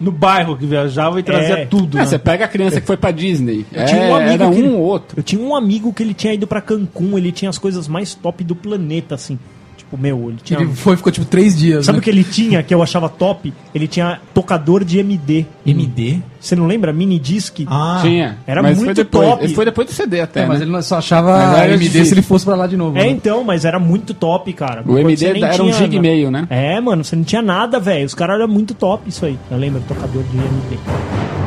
S4: no bairro que viajava e trazia
S5: É.
S4: tudo.
S3: É,
S4: né?
S3: você pega a criança que foi pra Disney.
S5: Eu tinha um
S3: É,
S5: amigo
S3: era
S5: que
S3: um
S5: ele-
S3: ou outro.
S5: Eu tinha um amigo que ele tinha ido pra Cancún, ele tinha as coisas mais top do planeta, assim. Tipo, meu, ele tinha...
S6: Ele foi, ficou tipo três dias.
S5: Sabe
S6: né?
S5: o que ele tinha, que eu achava top? Ele tinha tocador de MD.
S2: MD?
S5: Você não lembra? Mini disc?
S2: Ah,
S3: Tinha.
S5: era
S3: mas
S5: muito
S3: foi depois.
S5: top.
S3: Esse foi depois do CD até.
S6: É, mas
S3: né?
S6: ele só achava
S3: Mas era
S6: MD
S3: difícil.
S6: se ele fosse pra lá de novo.
S5: É,
S6: né?
S5: então, mas era muito top, cara.
S3: O MD era um
S5: tinha,
S3: gig e meio, né?
S5: É, mano, você não tinha nada, velho. Os caras eram muito top isso aí. Eu lembro, tocador de MD.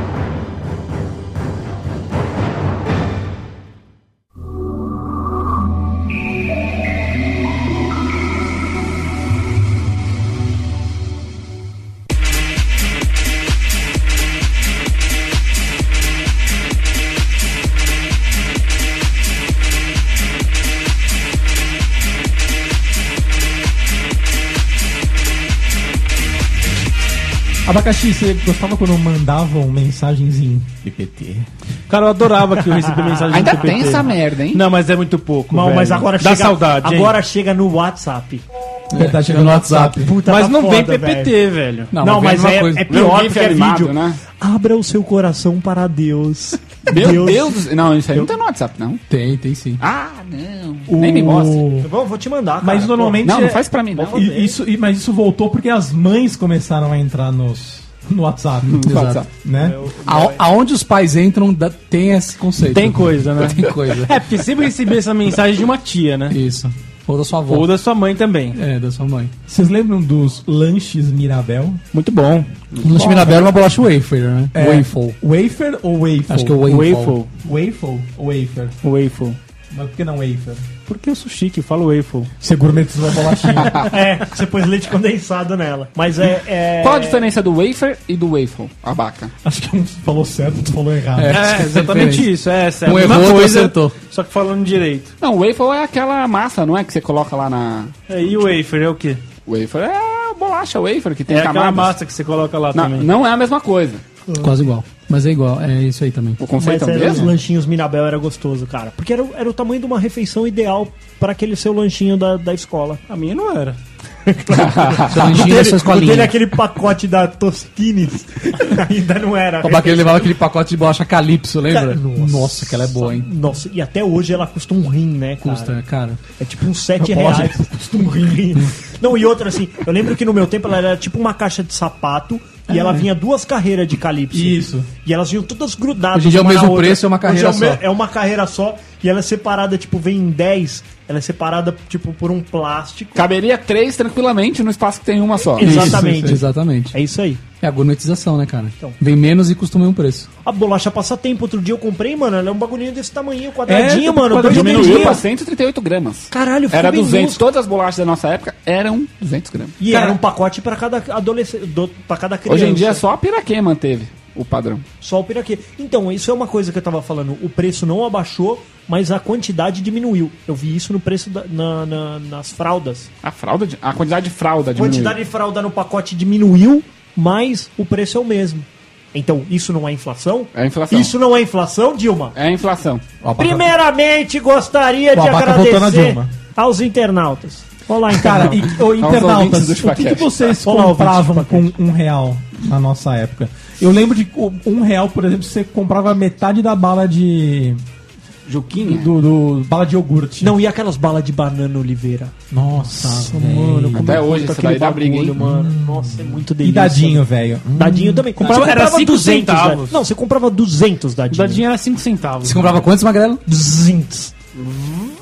S2: Abacaxi, você gostava quando mandavam mensagens em PPT?
S4: Cara, eu adorava que eu recebia mensagem
S3: Ainda
S4: no PPT.
S3: tem essa merda, hein?
S4: Não, mas é muito pouco.
S5: Não,
S4: velho.
S5: mas agora
S4: Dá
S5: chega,
S4: saudade. hein?
S5: agora chega no WhatsApp.
S2: Tá chegando no WhatsApp.
S5: Puta,
S4: Mas
S5: tá
S4: não vem
S5: foda,
S4: PPT,
S5: velho.
S4: velho.
S6: Não,
S5: Não,
S6: mas
S5: mas
S6: é
S5: é, é pior porque é
S3: animado,
S5: vídeo.
S3: né?
S5: Abra o seu coração para Deus.
S3: Meu Deus. do- Não, isso aí não tem no WhatsApp, não.
S6: Tem, tem sim.
S3: Ah, não. Nem me mostra.
S5: Vou, vou te mandar, cara.
S2: Mas normalmente.
S3: Não, não
S2: é-
S3: faz pra mim, não.
S2: E- Isso, e- mas isso voltou porque as mães começaram a entrar nos, no WhatsApp.
S6: Exato.
S2: Né?
S6: A- aonde os pais entram, da- tem esse conceito.
S4: Tem coisa, né?
S6: Tem coisa.
S4: É, porque sempre recebi essa mensagem de uma tia, né?
S6: Isso. Ou da sua avó.
S4: Ou da sua mãe também.
S6: É, da sua mãe.
S2: Vocês lembram dos lanches Mirabel?
S4: Muito bom.
S6: O lanche Mirabel é uma bolacha wafer, né?
S2: É,
S6: Waffle.
S2: Wafer ou waffle?
S6: Acho que é waffle.
S4: Waffle.
S2: Waffle ou wafer?
S4: Waffle.
S2: Mas por que não wafer?
S4: Porque eu sou chique, falo waffle.
S2: Você gourmetizou a bolachinha.
S5: É, você pôs leite condensado nela. Mas é. é-
S3: Qual a diferença do wafer e do waffle? Abaca.
S2: Acho que um falou certo, outro falou errado.
S6: É.
S4: É, exatamente
S6: diferente.
S4: isso. É, essa é a
S6: Um outro
S4: coisa,
S6: acertou.
S4: só que falando direito.
S3: Não, waffle é aquela massa, não é? Que você coloca lá na.
S4: É, e o wafer é o quê?
S3: Wafer é a bolacha wafer que tem
S4: é aquela
S3: camadas.
S4: massa que você coloca lá
S3: Não,
S4: também.
S3: não é a mesma coisa.
S6: Quase igual. Mas é igual, é isso aí também.
S3: O conceito
S5: Mas
S3: é o
S5: era os lanchinhos Mirabel era gostoso, cara. Porque era, o- era o tamanho de uma refeição ideal para aquele seu lanchinho da, da escola.
S4: A minha não era.
S6: Seu lanchinho da sua
S5: Dele
S6: escolinha.
S5: aquele pacote da Tostines. Ainda não era.
S6: O Baqueiro levava aquele pacote de bolacha Calypso, lembra?
S5: Nossa.
S6: Nossa, aquela é boa, hein?
S5: Nossa, e até hoje ela custa um rim, né, cara?
S6: Custa, cara.
S5: É tipo uns 7
S2: Pode.
S5: reais. Custa um rim. Não, e outra assim, eu lembro que no meu tempo ela era tipo uma caixa de sapato e ela vinha duas carreiras de calypso.
S2: Isso.
S5: E elas vinham todas grudadas.
S6: Hoje em dia é o mesmo preço, é uma carreira
S5: Hoje é o me-
S6: só.
S5: É uma carreira só e ela é separada, tipo, vem em 10, ela é separada, tipo, por um plástico.
S3: Caberia três tranquilamente no espaço que tem uma só.
S5: Isso. Exatamente.
S6: Isso, exatamente.
S5: É isso aí.
S6: É a gourmetização, né, cara?
S5: Então.
S6: Vem menos e custa o mesmo preço.
S5: A bolacha passatempo, outro dia eu comprei, mano, ela é um bagulhinho desse tamanho, quadradinho,
S2: É,
S5: mano.
S2: quadradinho,
S3: Diminuiu pra 138 gramas.
S5: Caralho,
S3: Era
S5: bem
S3: 200.
S5: minúsculo.
S3: Todas as bolachas da nossa época eram 200 gramas.
S5: E
S2: Cara,
S5: era um pacote pra cada adolescente, do- pra cada criança.
S3: Hoje em dia só a Piraquê manteve o padrão.
S5: Só o piraquê. Então, isso é uma coisa que eu tava falando. O preço não abaixou, mas a quantidade diminuiu. Eu vi isso no preço da- na- na- nas fraldas.
S3: A fralda, a quantidade de fralda
S5: A
S3: diminuiu.
S5: quantidade de fralda no pacote diminuiu, mas o preço é o mesmo. Então, isso não é inflação?
S3: É inflação.
S5: Isso não é inflação, Dilma?
S3: É inflação.
S5: Primeiramente, gostaria de agradecer aos internautas. Olá,
S2: Cara,
S5: internautas.
S2: e, ô, internautas, o que, que vocês
S5: Olá,
S2: compravam com um real na nossa época? Eu lembro de um real, por exemplo, você comprava metade da bala de.
S3: Juquinha.
S2: do, do- bala de iogurte.
S5: Não, e aquelas balas de banana oliveira?
S2: Nossa,
S5: Mano, como
S3: Até
S5: eu
S3: hoje isso daí dá briga, hein?
S5: mano. Nossa, é muito
S2: E
S5: delícia.
S2: dadinho, velho.
S5: Dadinho também.
S4: Comprava-
S5: Você
S4: era cinco
S5: 200
S4: centavos.
S5: Não, você comprava 200
S4: O
S5: dadinho.
S4: dadinho era 5 centavos.
S6: Você comprava quantos, Magrelo?
S5: 200.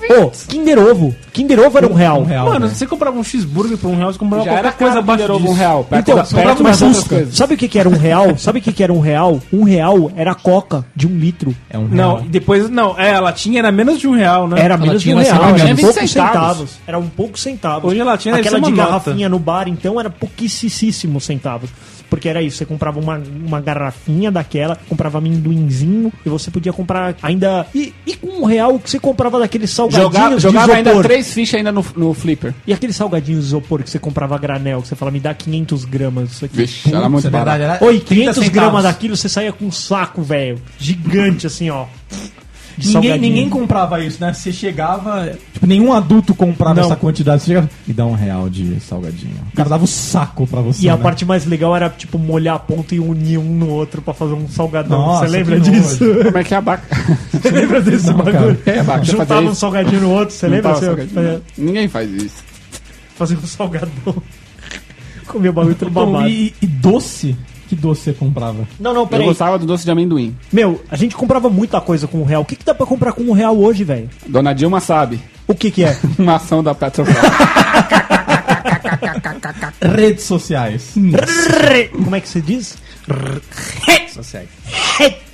S5: Ô, Kinder Ovo. Kinder Ovo era um real.
S2: Um real.
S4: Mano,
S2: velho.
S4: você comprava um cheeseburger por um real, você comprava
S3: Já
S4: qualquer
S3: era
S4: coisa abaixo
S3: de um
S4: disso.
S3: real. Perto,
S5: Então,
S3: da,
S5: você
S3: perto
S5: comprava uma Fusca. Sabe o que, que era um real? Sabe o que, que era um real? Um real era coca de um litro.
S2: É um real.
S4: Não, e depois, não, é, a latinha era menos de um real, né?
S5: Era menos de um real, era
S3: 20
S5: poucos
S3: centavos.
S5: centavos. Era um pouco centavos.
S4: Hoje a latinha
S5: Aquela de garrafinha no bar, então, era pouquíssimos centavos. Porque era isso, você comprava uma, uma garrafinha daquela, comprava amendoinzinho, e você podia comprar ainda... E, e com um real que você comprava daqueles salgadinhos
S3: Jogava,
S5: de
S3: jogava ainda três fichas ainda no, no flipper.
S5: E aqueles salgadinhos de isopor que você comprava a granel, que você fala, me dá 500 gramas disso aqui.
S3: Vixe, era muito
S2: é
S3: barato.
S2: verdade, era
S5: Oi,
S2: 30
S5: 500
S2: centavos.
S5: gramas daquilo, você saía com um saco, velho. Gigante, assim, ó. De
S2: Ninguém, ninguém comprava isso, né? Você chegava. Tipo, nenhum adulto comprava
S5: Não.
S2: essa quantidade. Você chegava. Me dá um real de salgadinho. O cara dava o saco pra você.
S5: E a
S2: né?
S5: parte mais legal era, tipo, molhar a ponta e unir um no outro pra fazer um salgadão.
S2: Nossa,
S5: Você lembra disso?
S3: Como é que é a baca?
S5: Você lembra desse
S2: Não,
S5: bagulho?
S3: É, vaca,
S5: Juntava um salgadinho no outro, você lembra? Você
S3: Ninguém faz isso.
S5: fazia um salgadão. Comia o bagulho todo babado.
S2: e, e doce? Que doce você comprava?
S5: Não, não,
S3: Eu
S5: peraí.
S3: gostava do doce de amendoim.
S5: Meu, a gente comprava muita coisa com um real. O que, que dá pra comprar com um real hoje, velho?
S3: Dona Dilma sabe.
S5: O que que é?
S3: Uma ação da Petrobras.
S2: Redes sociais.
S5: Como é que se diz?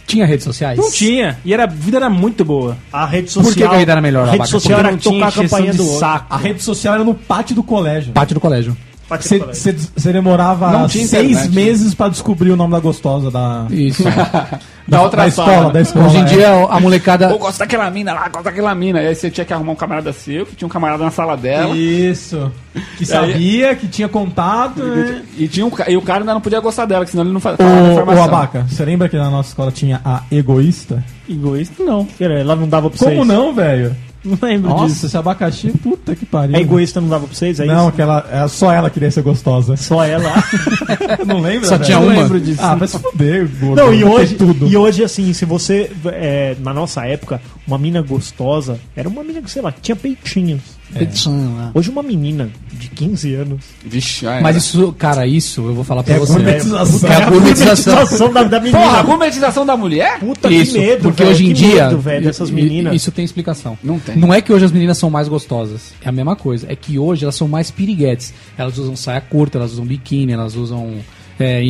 S6: Tinha redes sociais?
S4: Não tinha. E era, a vida era muito boa.
S5: A rede
S6: Por
S5: social.
S6: que que a vida era melhor,
S5: A rede
S6: Abaca?
S5: social
S4: Porque
S5: era
S4: não tinha
S5: tocar a
S4: encheção
S5: campanha
S4: de
S5: do outro.
S4: saco.
S2: A rede social era no pátio do colégio.
S6: Pátio do colégio.
S2: Você demorava
S3: Não tinha
S2: seis
S3: internet.
S2: meses pra descobrir o nome da gostosa da,
S6: Isso.
S3: da outra
S2: da
S3: sala.
S2: escola. Da escola
S6: Hoje em
S2: é.
S6: dia a molecada.
S3: Eu gosto daquela mina lá, gosto daquela mina. E aí você tinha que arrumar um camarada seu, que tinha um camarada na sala dela.
S2: Isso. Que sabia, que tinha contato. né?
S3: E, tinha um, e o cara ainda não podia gostar dela, que senão ele não fa-
S2: Ô. Abaca, você lembra que na nossa escola tinha a egoísta?
S4: Egoísta, não.
S5: Ela não dava pra
S2: Como
S5: vocês?
S2: não, velho?
S4: Não lembro
S2: Nossa,
S4: disso.
S2: esse abacaxi, puta que pariu.
S5: É egoísta não dava pra vocês? É
S2: Não,
S5: isso?
S2: aquela, é, só ela queria ser gostosa.
S5: Só ela.
S2: não lembra?
S6: Só
S2: velho?
S6: tinha
S2: Não
S6: uma?
S2: lembro disso. Ah, vai se fuder, gordo.
S5: Não, e hoje,
S2: tudo.
S5: e hoje, assim, se você. é, na nossa época, uma mina gostosa era uma mina que, sei lá, que tinha peitinhos.
S6: Petição, né?
S5: Hoje uma menina de 15 anos.
S3: Vixe, já
S6: Mas
S3: era.
S6: isso, cara, isso eu vou falar pra
S2: É
S6: você.
S2: gourmetização.
S6: É a gourmetização.
S5: gourmetização da, da menina.
S3: Porra, a gourmetização da mulher?
S5: Puta
S6: Isso,
S5: que medo,
S6: porque
S5: velho,
S6: hoje em
S5: que
S6: dia
S5: medo, velho, dessas
S6: i-
S5: meninas.
S6: Isso tem explicação.
S3: Não tem.
S6: Não é que hoje as meninas são mais gostosas. É a mesma coisa. É que hoje elas são mais piriguetes. Elas usam saia curta, elas usam biquíni, elas usam é,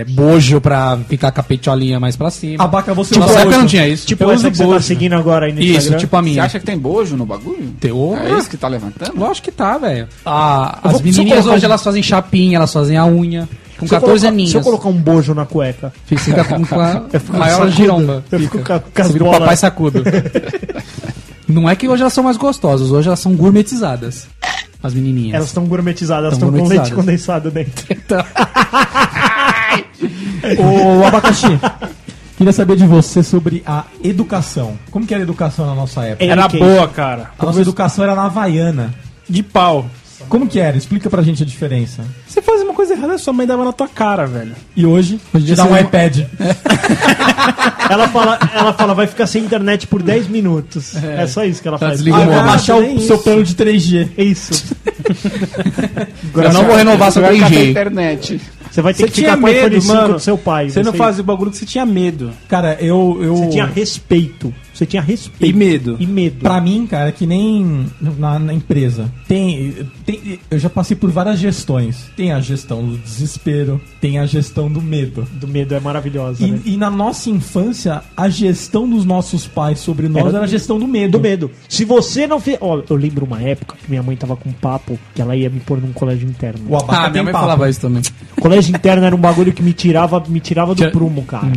S6: é, bojo pra ficar com a peitolinha mais pra cima.
S2: Abaca, você
S6: Nossa
S2: usa hoje.
S6: não tinha isso.
S5: Tipo
S6: Eu
S5: essa que você tá
S6: bojo.
S5: seguindo agora aí no
S6: Isso,
S5: Instagram.
S6: tipo a
S3: Você
S6: minha.
S3: acha que tem bojo no bagulho?
S6: Teor?
S3: É isso que tá levantando?
S6: Lógico que tá, velho. Ah, As menininhas
S5: colocar
S6: hoje
S5: um-
S6: elas fazem chapinha, elas fazem a unha. Com
S5: Se eu
S6: 14
S5: colocar-
S6: aninhos.
S5: Se eu colocar um bojo na cueca,
S6: Fica com, a maior giromba.
S5: Eu fico com a- com as
S6: Você
S5: bolas.
S6: papai sacudo. Não é que hoje elas são mais gostosas, hoje elas são gourmetizadas. As menininhas.
S5: elas estão gourmetizadas, elas
S6: Tão
S5: estão com leite condensado dentro.
S2: Ô, Abacaxi, queria saber de você sobre a educação. Como que era a educação na nossa época?
S5: É.
S4: Era boa, cara.
S2: A nossa educação era na Havaiana.
S4: De pau.
S2: Como que era? Explica pra gente a diferença.
S4: Você fazia uma coisa errada, sua mãe dava na tua cara, velho.
S2: E hoje,
S6: Hoje
S2: te dá um
S6: não-
S2: iPad.
S5: Ela fala, ela fala, vai ficar sem internet por 10 minutos. É, só isso que ela
S6: Tá,
S5: faz.
S6: desliga
S2: Ah, baixar o seu plano de 3G.
S5: É isso.
S6: Eu não vou renovar sua
S3: Você vai ficar sem
S6: 3G.
S3: internet.
S5: Você vai ter
S4: Você
S5: que ficar com o iPhone
S4: medo,
S5: 5
S4: mano.
S5: do seu pai.
S4: Você não fazia o bagulho que você tinha medo.
S2: Cara, eu. eu
S5: Você tinha respeito. Você tinha respeito.
S4: E medo.
S5: E medo.
S2: Pra mim, cara, é que nem na, na empresa. Tem, tem. Eu já passei por várias gestões. Tem a gestão do desespero, tem a gestão do medo.
S5: Do medo é maravilhosa, né?
S2: E, e na nossa infância, a gestão dos nossos pais sobre nós
S5: Era
S2: era, a gestão do medo.
S5: Do medo. Se você não fez. Ó, eu lembro uma época que minha mãe tava com um papo que ela ia me pôr num colégio interno.
S2: O
S6: Ah, minha mãe
S2: papo.
S6: falava isso também.
S5: Colégio interno era um bagulho que me tirava, me tirava do
S6: Tira-
S5: prumo, cara.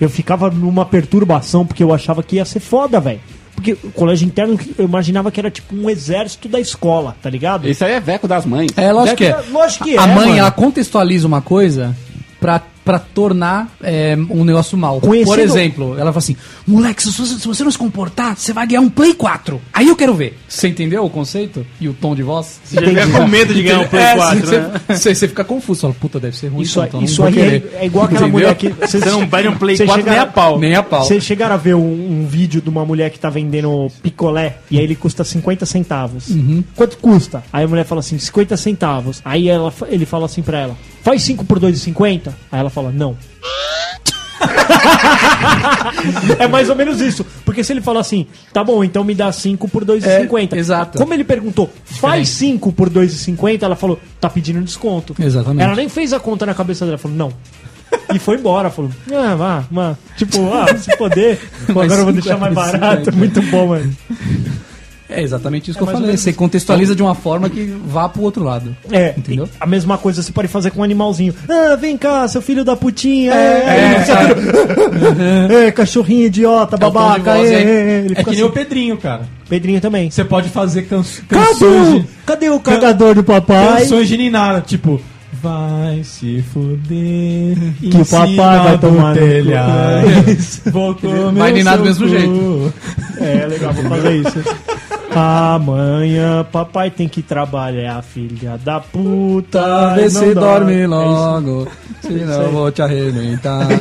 S5: Eu ficava numa perturbação porque eu achava que ia ser foda, velho. Porque o colégio interno eu imaginava que era tipo um exército da escola, tá ligado?
S3: Isso aí é veco das mães.
S6: É, lógico que é.
S5: Lógico que
S6: A
S5: é,
S6: mãe,
S5: mano.
S6: ela contextualiza uma coisa pra, pra tornar é, um negócio mal.
S5: Conhecendo-
S6: Por exemplo, ela fala assim: moleque, se você, se você não se comportar, você vai ganhar um Play 4. Aí eu quero ver. Você entendeu o conceito e o tom de voz?
S4: Você já fica com medo de ganhar um Play
S6: É,
S4: 4,
S6: você,
S4: né?
S6: você, você fica confuso, fala, puta, deve ser ruim.
S5: Isso,
S6: então não
S5: isso aí
S6: querer.
S5: é, é igual aquela
S6: Entendeu?
S5: mulher que.
S4: Você não pede um Play
S5: você
S4: 4 nem a pau.
S6: Nem a pau.
S5: Vocês chegaram a ver um, um vídeo de uma mulher que tá vendendo picolé e aí ele custa 50 centavos.
S6: Uhum.
S5: Quanto custa? Aí a mulher fala assim, 50 centavos. Aí ela, ele fala assim pra ela, faz 5 por 2,50? Aí ela fala, não. é mais ou menos isso. Porque se ele fala assim, tá bom, então me dá 5 por 2,50.
S6: É, exato.
S5: Como ele perguntou, faz 5 por 2,50? Ela falou, tá pedindo desconto.
S6: Exatamente.
S5: Ela nem fez a conta na cabeça dela, falou, não. E foi embora, falou, ah, vá, vá. Tipo, ah, se poder, agora eu vou deixar mais barato.
S6: 50.
S5: Muito bom, mano.
S6: É exatamente isso que eu falei. Você contextualiza de uma forma que vá pro outro lado.
S5: É,
S6: Entendeu?
S5: a mesma coisa você pode fazer com um animalzinho. Ah, vem cá, seu filho da putinha. É,
S6: É,
S5: é, cachorrinho idiota,
S6: É
S5: babaca. é, é, é.
S2: É que nem
S5: assim.
S2: o Pedrinho, cara.
S5: Pedrinho também.
S2: Você pode fazer can
S5: Cadê
S2: canções
S5: o,
S2: de,
S5: cadê o cagador do papai?
S2: canções de Ninar, tipo... Vai se fuder
S5: Que o papai vai tomar
S2: telhado. Comer
S6: Vai ninar do mesmo jeito.
S5: É, legal, vou fazer isso. Amanhã, papai tem que trabalhar, filha da puta.
S6: Vê
S5: Não
S6: se
S5: dá.
S6: dorme
S5: É
S6: logo, senão eu vou te arrebentar.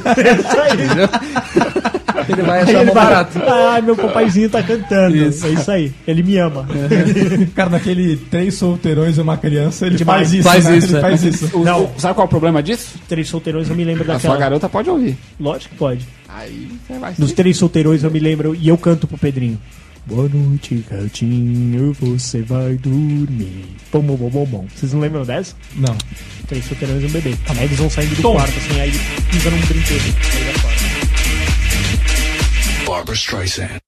S6: Ele vai
S5: Aí
S6: achar
S5: ele vai,
S6: barato.
S5: Ai, meu papaizinho tá cantando.
S6: Isso.
S5: É isso aí. Ele me ama.
S2: Cara, naquele Três Solteirões e uma Criança, ele
S5: Demais.
S2: faz isso,
S6: Faz
S2: né?
S6: isso,
S2: Ele
S6: é.
S2: faz isso.
S3: O-
S5: Não.
S3: o- sabe qual é o problema disso?
S5: Três solteirões eu me lembro
S3: A sua
S5: daquela.
S3: garota pode ouvir.
S5: Lógico que pode.
S3: Aí você vai
S5: Dos três solteirões eu me lembro e eu canto pro Pedrinho. Boa noite, gatinho, você vai dormir. Bom, bom, bom, bom, bom. Vocês não lembram dessa?
S2: Não.
S5: Três solteirões e um bebê. Aí eles vão saindo do
S2: Tom.
S5: quarto, assim, aí pisa num brinquedo. Aí dá fora.
S9: Barbara Streisand.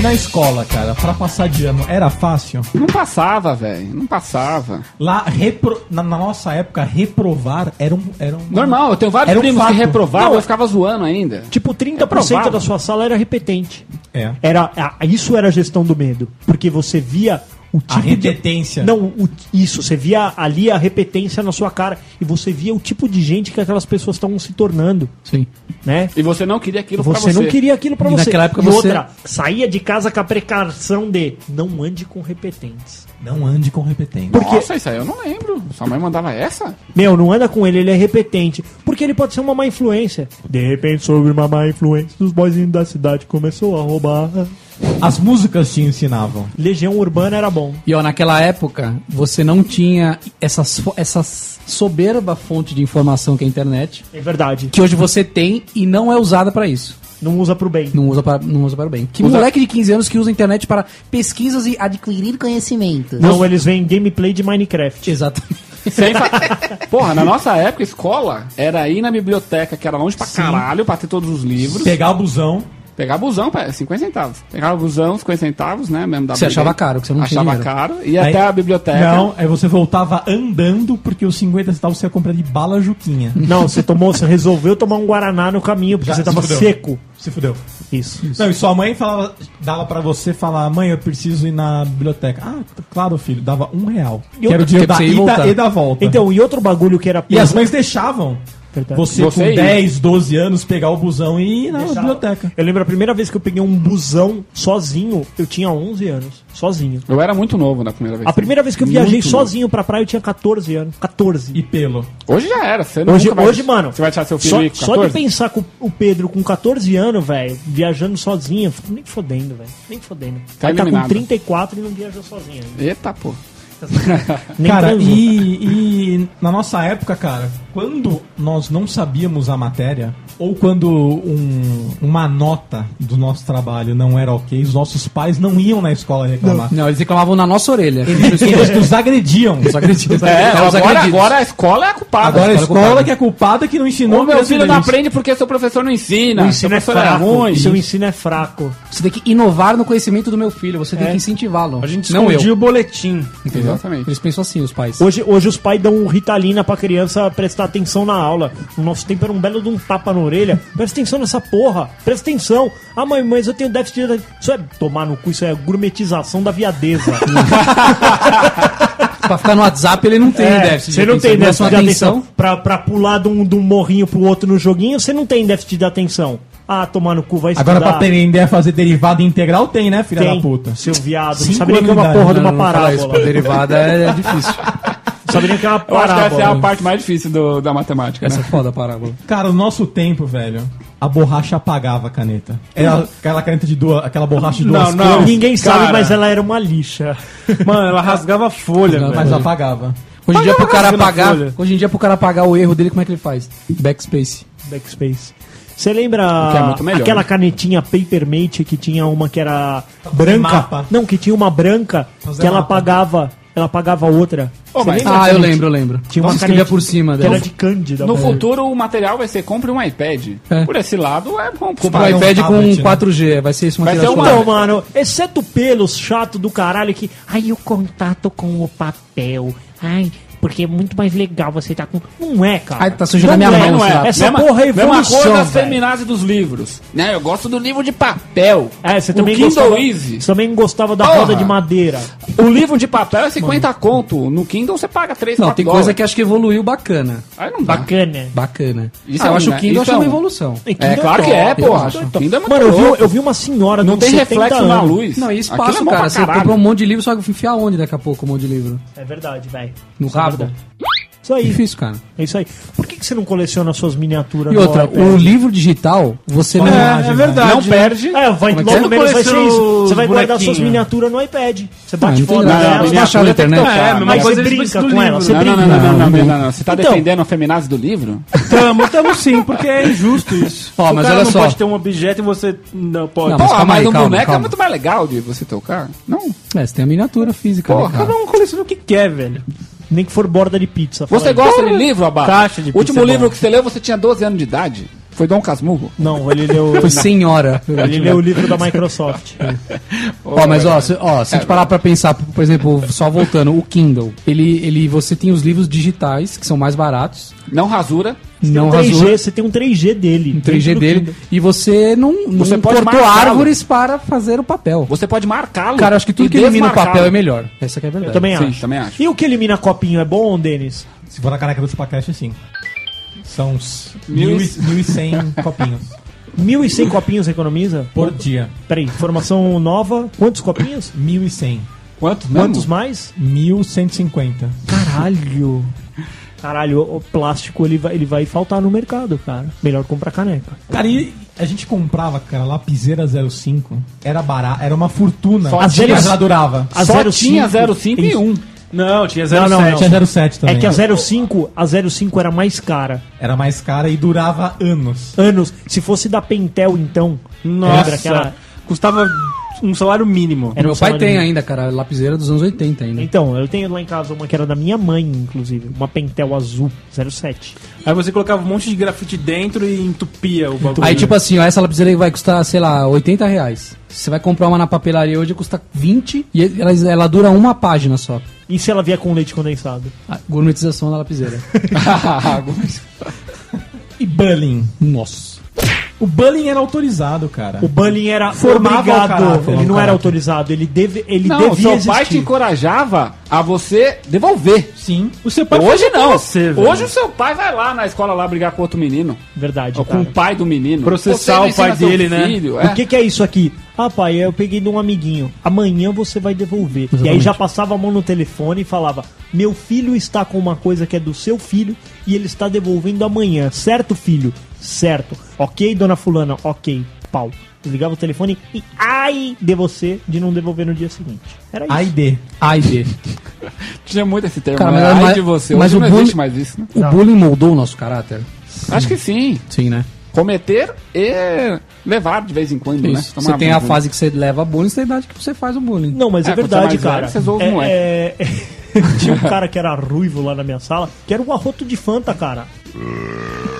S2: E na escola, cara, pra passar de ano, era fácil?
S3: Não passava, velho. Não passava.
S2: Lá, repro... na, na nossa época, reprovar era um... Era um...
S3: Normal, eu tenho vários
S2: Era um
S3: primos que
S2: fato.
S3: reprovavam
S5: Não,
S3: eu ficava zoando ainda.
S5: Tipo, 30%
S3: Reprovava.
S5: da sua sala era repetente.
S2: É.
S5: Era, isso era a gestão do medo. Porque você via o
S2: A
S5: tipo de-
S2: repetência.
S5: Não, o- isso, você via ali a repetência na sua cara e você via o tipo de gente que aquelas pessoas estavam se tornando,
S6: Sim.
S5: né?
S3: E você não queria aquilo pra
S5: Você
S3: você.
S5: não queria aquilo pra
S6: E
S5: você.
S6: naquela época
S5: e
S6: você-
S5: outra, saía de casa com a precaução de não ande com repetentes.
S2: Não ande com repetente.
S5: Porque-
S3: Nossa, isso aí eu não lembro. Sua mãe mandava essa?
S5: Meu, não anda com ele, ele é repetente. Porque ele pode ser uma má influência. De repente, sobre uma má influência, os boyzinhos da cidade começou a roubar.
S2: As músicas te ensinavam.
S5: Legião Urbana era bom.
S6: E ó, naquela época, você não tinha essas, essas soberba fonte de informação que é a internet,
S5: É verdade.
S6: que hoje você tem e não é usada pra isso.
S5: Não usa pro bem.
S6: Não usa para, não usa para o bem. Que
S3: Usa-
S6: moleque de 15 anos que usa a internet para pesquisas e adquirir conhecimento.
S5: Não, eles veem gameplay de Minecraft.
S6: Exatamente.
S3: Sem fa- Porra, na nossa época, escola era ir na biblioteca, que era longe pra caralho, pra ter todos os livros.
S2: Pegar o busão.
S3: Pegar busão, pra- 50 centavos. Pegar o busão, 50 centavos, né? Mesmo da
S6: Você achava caro, que você não tinha
S3: Achava caro. Ia
S2: Aí-
S3: até a biblioteca.
S2: Não, aí você voltava andando porque os 50 centavos você ia comprar de bala juquinha.
S5: Não, você tomou, você resolveu tomar um Guaraná no caminho, porque
S2: Já
S5: você tava
S2: se
S5: seco.
S2: Se fudeu.
S5: Isso.
S2: Não, e sua mãe falava, dava pra você falar, mãe, eu preciso ir na biblioteca. Ah, claro, filho, dava um real.
S5: E
S2: Que era o dinheiro
S6: que
S2: da
S6: e
S2: ida
S6: voltar.
S2: e da volta.
S5: Então, e outro bagulho que era
S2: e as mães deixavam
S5: Verdade.
S2: você,
S3: Você
S2: com
S3: ir.
S2: 10, 12 anos pegar o busão e ir na biblioteca.
S5: Eu lembro a primeira vez que eu peguei um busão sozinho, eu tinha 11 anos. Sozinho.
S3: Eu era muito novo na primeira vez.
S5: A primeira vez que eu viajei
S3: Muito
S5: sozinho pra praia, eu tinha 14 anos. 14.
S2: E pelo.
S3: Hoje já era. Você
S5: Hoje,
S3: nunca vai-
S5: hoje, mano,
S3: Você vai deixar seu filho
S5: só,
S3: com
S5: só de
S3: 14?
S5: pensar com o Pedro com 14 anos, velho, viajando sozinho, eu fico nem fodendo, velho. Nem fodendo.
S3: Tá
S5: Aí tá com
S3: eliminado.
S5: 34 e não viajou sozinho. ainda.
S3: Eita, pô.
S2: Cara, e, e na nossa época, cara, quando nós não sabíamos a matéria, ou quando um- uma nota do nosso trabalho não era ok, os nossos pais não iam na escola reclamar.
S6: Não, eles reclamavam na nossa orelha.
S2: Eles, eles nos agrediam.
S6: Os agredidos.
S3: É, agora, agora a escola é a culpada.
S2: Agora a
S6: escola
S2: escola
S6: culpada.
S2: que é culpada que não ensinou
S3: Ô, meu filho não aprende porque seu professor não ensina.
S5: O ensino
S3: seu
S5: é fraco.
S3: ruim.
S5: Seu ensino é fraco.
S6: Você tem que inovar no conhecimento do meu filho. Você tem
S5: É.
S6: que incentivá-lo.
S4: A gente
S6: não
S4: escondia
S6: eu.
S4: o boletim.
S6: Entendeu?
S3: Exatamente.
S6: Eles pensam assim, os pais.
S5: Hoje, hoje os pais dão um ritalina pra criança prestar atenção na aula. No nosso tempo era um belo de um tapa na orelha. Presta atenção nessa porra. Presta atenção. Ah, mãe, mas eu tenho déficit de... Isso é tomar no cu, isso é gourmetização da viadeza.
S6: pra ficar no WhatsApp, ele não tem
S5: É,
S6: déficit.
S5: Você
S6: de
S5: não
S6: atenção.
S5: tem déficit de atenção. Pra, pra pular de um, de um morrinho pro outro no joguinho, você não tem déficit de atenção. Ah, tomar no cu, vai estudar.
S2: Agora pra aprender a fazer derivada integral tem, né, filha
S5: tem,
S2: da puta?
S5: seu viado. Não
S2: Cinco
S5: sabe nem que é uma
S2: de
S5: porra de uma
S6: Não, não isso,
S5: parábola.
S6: pra derivada é, é difícil.
S5: Sabe nem que é uma
S3: Eu acho que essa é a
S5: parábola.
S3: parte mais difícil do- da matemática,
S6: Essa é
S3: né?
S6: foda a parábola.
S2: Cara, no nosso tempo, velho, a borracha apagava a caneta. Era aquela caneta de duas, aquela borracha de duas
S4: Não, não.
S2: cores,
S5: Ninguém sabe,
S4: Cara.
S5: mas ela era uma lixa.
S4: Mano, ela rasgava a folha,
S6: Não,
S4: velho.
S2: mas apagava.
S6: Hoje em dia, pro cara apagar, hoje em dia, pro cara apagar o erro dele, como é que ele faz? Backspace.
S5: Backspace. Você lembra
S3: O é melhor,
S5: aquela
S3: né?
S5: canetinha Papermate que tinha uma que era branca?
S2: mapa.
S5: Não, que tinha uma branca
S2: Fazer
S5: que ela
S2: mapa.
S5: apagava, ela apagava outra. Você
S3: mas-
S6: Ah, eu lembro, eu lembro.
S5: Tinha uma
S6: escrevia por cima
S5: que era
S6: dela.
S5: de Cândida.
S3: No futuro, o material vai ser compre um iPad.
S6: É.
S3: Por esse lado, é bom pais.
S6: um iPad com
S2: tablet, né?
S6: 4G, vai ser isso
S3: Vai ser uma-
S6: escolar.
S5: Então, mano, exceto pelos chato do caralho que. Ai, o contato com o papel. Ai, porque é muito mais legal você tá com. Não é, cara.
S6: Ai, tá sujando a minha
S5: Não
S6: mão,
S3: Não é.
S5: Essa
S3: mesma,
S5: porra é
S3: mesma
S5: evolução,
S3: coisa das
S5: velho.
S3: feminazes dos livros. Né? Eu gosto do livro de papel.
S5: É, você
S3: o
S5: também
S3: Kindle
S5: gostava,
S3: Easy.
S5: você também gostava da
S3: Porra.
S5: roda de madeira.
S3: O livro de papel é 50 conto. No Kindle você paga 3,
S6: Não,
S3: 4
S6: tem
S3: dólares.
S6: coisa que acho que evoluiu bacana.
S3: Aí não dá.
S5: Bacana.
S6: Bacana.
S3: Isso
S6: ah,
S3: é
S6: eu
S3: um,
S6: acho
S3: né?
S6: o Kindle
S3: Isso
S6: acho
S3: é
S6: uma
S3: um.
S6: evolução.
S3: É claro que é. O Kindle é muito
S5: Mano, eu vi, eu vi uma senhora
S3: Não tem
S5: 70
S3: reflexo na luz.
S6: Não, e espaço,
S3: é
S6: cara. Você compra um monte de livro, só que enfiar onde daqui a pouco um monte de livro?
S5: É verdade, velho.
S6: No
S5: é
S6: rabo?
S5: Isso aí.
S6: Difícil, cara.
S5: É isso aí. Por que, que você não coleciona suas miniaturas
S6: E outra, o livro digital, você não.
S4: É, é verdade.
S3: Não perde.
S5: É, vai,
S6: Como é que
S5: logo
S6: é?
S5: menos vai ser isso. Você vai guardar suas miniaturas no iPad. Você
S6: Ah,
S5: bate foto
S6: nada.
S5: dela.
S6: Você baixar na internet.
S4: É,
S5: Mas
S4: coisa
S5: você
S4: eles
S5: brinca com ela, você
S3: Não, não,
S5: brinca.
S3: não, não, não,
S6: Não,
S3: não, não, não. Você tá
S5: Então-
S3: defendendo a feminazes do livro?
S4: Tamo, tamo sim, porque é injusto isso.
S6: Ó, mas olha só.
S4: pode ter um objeto e você não pode.
S6: Não, mas
S3: um boneco é muito mais legal de você tocar. Não.
S6: É, você tem a miniatura física, né,
S3: Porra?
S4: Cada um coleciona o que quer, velho.
S5: Nem que for borda de pizza.
S3: Você gosta de livro, Abá?
S4: Caixa de
S3: O último
S4: pizza é
S3: livro que você leu, você tinha 12 anos de idade. Foi Dom Casmurro.
S5: Não, ele leu,
S6: Foi senhora.
S5: ele leu o livro da Microsoft.
S6: Ó, mas ó, se, ó, se a gente parar pra pensar, por exemplo, só voltando, o Kindle, ele, ele, você tem os livros digitais, que são mais baratos,
S3: Não rasura.
S6: não
S5: Tem um 3G,
S6: rasura.
S5: você tem um 3G dele.
S6: Um 3G
S5: dentro do
S6: dele.
S5: Kindle.
S6: E você não, não
S3: Você pode
S6: cortou árvores para fazer o papel.
S3: Você pode marcá-lo.
S6: Cara, eu acho que tudo que elimina o papel é melhor. Essa que é a verdade.
S5: Eu também
S3: Sim,
S5: acho.
S3: também acho.
S5: E o que elimina copinho é bom, Denis?
S2: Se for na caneca do Chupacast, sim. São uns
S3: Mil e-
S2: 1.100 copinhos
S5: 1.100 copinhos economiza?
S2: por dia.
S5: Peraí, informação nova. Quantos copinhos?
S2: 1.100.
S3: Quanto mesmo?
S5: Quantos mais?
S2: 1.150.
S5: Caralho. Caralho, o plástico ele vai, ele vai faltar no mercado, cara. Melhor comprar caneca.
S2: Cara, e a gente comprava, cara, lapiseira 05. Era barato, era uma fortuna.
S3: Só
S2: Mas
S5: tinha-
S2: ela durava.
S5: A
S3: Só
S5: 05,
S3: tinha 05 e
S5: isso.
S3: 1.
S4: Não, tinha
S5: Não, não,
S4: 07.
S5: não.
S2: Tinha 07 também.
S5: É que a 05, a 05 era mais cara.
S2: Era mais cara e durava anos.
S5: Anos. Se fosse da Pentel, então.
S4: Nossa,
S5: Lembra aquela.
S4: custava um salário mínimo.
S5: Era
S6: Meu
S5: um
S6: pai tem
S5: mínimo.
S6: ainda, cara, lapiseira dos anos 80 ainda.
S5: Então, eu tenho lá em casa uma que era da minha mãe, inclusive. Uma Pentel azul, 07.
S4: Aí você colocava um monte de grafite dentro e entupia o bagulho.
S6: Aí, tipo assim, ó, essa lapiseira aí vai custar, sei lá, 80 reais. Você vai comprar uma na papelaria hoje, custa 20 e ela, ela dura uma página só.
S5: E se ela vier com leite condensado?
S6: A gourmetização da lapiseira.
S2: E bullying.
S6: Nossa.
S2: O bullying era autorizado, cara.
S5: O bullying era
S2: Formava o
S5: obrigado.
S2: caráter,
S5: ele não era autorizado. Ele, deve, ele
S3: Não,
S5: devia
S3: seu
S5: existir.
S3: pai te encorajava a você devolver.
S2: Sim.
S4: o seu pai
S3: Hoje não.
S4: Você.
S3: Hoje o seu pai vai lá na escola lá brigar com outro menino.
S5: Verdade,
S3: Ou com o pai do menino.
S4: Processar o pai dele, né?
S3: filho, é.
S5: O que, que é isso aqui? Ah, pai, eu peguei de um amiguinho. Amanhã você vai devolver. E aí já passava a mão no telefone e falava: Meu filho está com uma coisa que é do seu filho e ele está devolvendo amanhã. Certo, filho? Certo. Ok, dona Fulana? Ok. Pau. Ligava o telefone e ai de você de não devolver no dia seguinte. Era isso.
S2: A e D.
S6: A e B.
S3: Tinha muito esse termo.
S6: Cara,
S3: né?
S6: mas-
S3: Ai
S6: mas-
S3: de você.
S6: mas
S3: Hoje
S6: o
S3: não
S6: bullying-
S3: existe mais isso, né?
S6: O bullying moldou o nosso caráter?
S3: Acho que sim.
S6: Sim, né?
S3: Cometer e levar de vez em quando, né?
S6: Isso.
S3: Tomar
S6: Você tem a
S3: bullying.
S6: fase que você leva bullying, você tem a idade que você faz o bullying.
S5: Não, mas é,
S3: É, quando
S5: verdade,
S3: você é mais
S5: cara.
S3: velho, você zoa os
S5: é, é- Tinha um cara que era ruivo lá na minha sala, que era um arroto de Fanta, cara.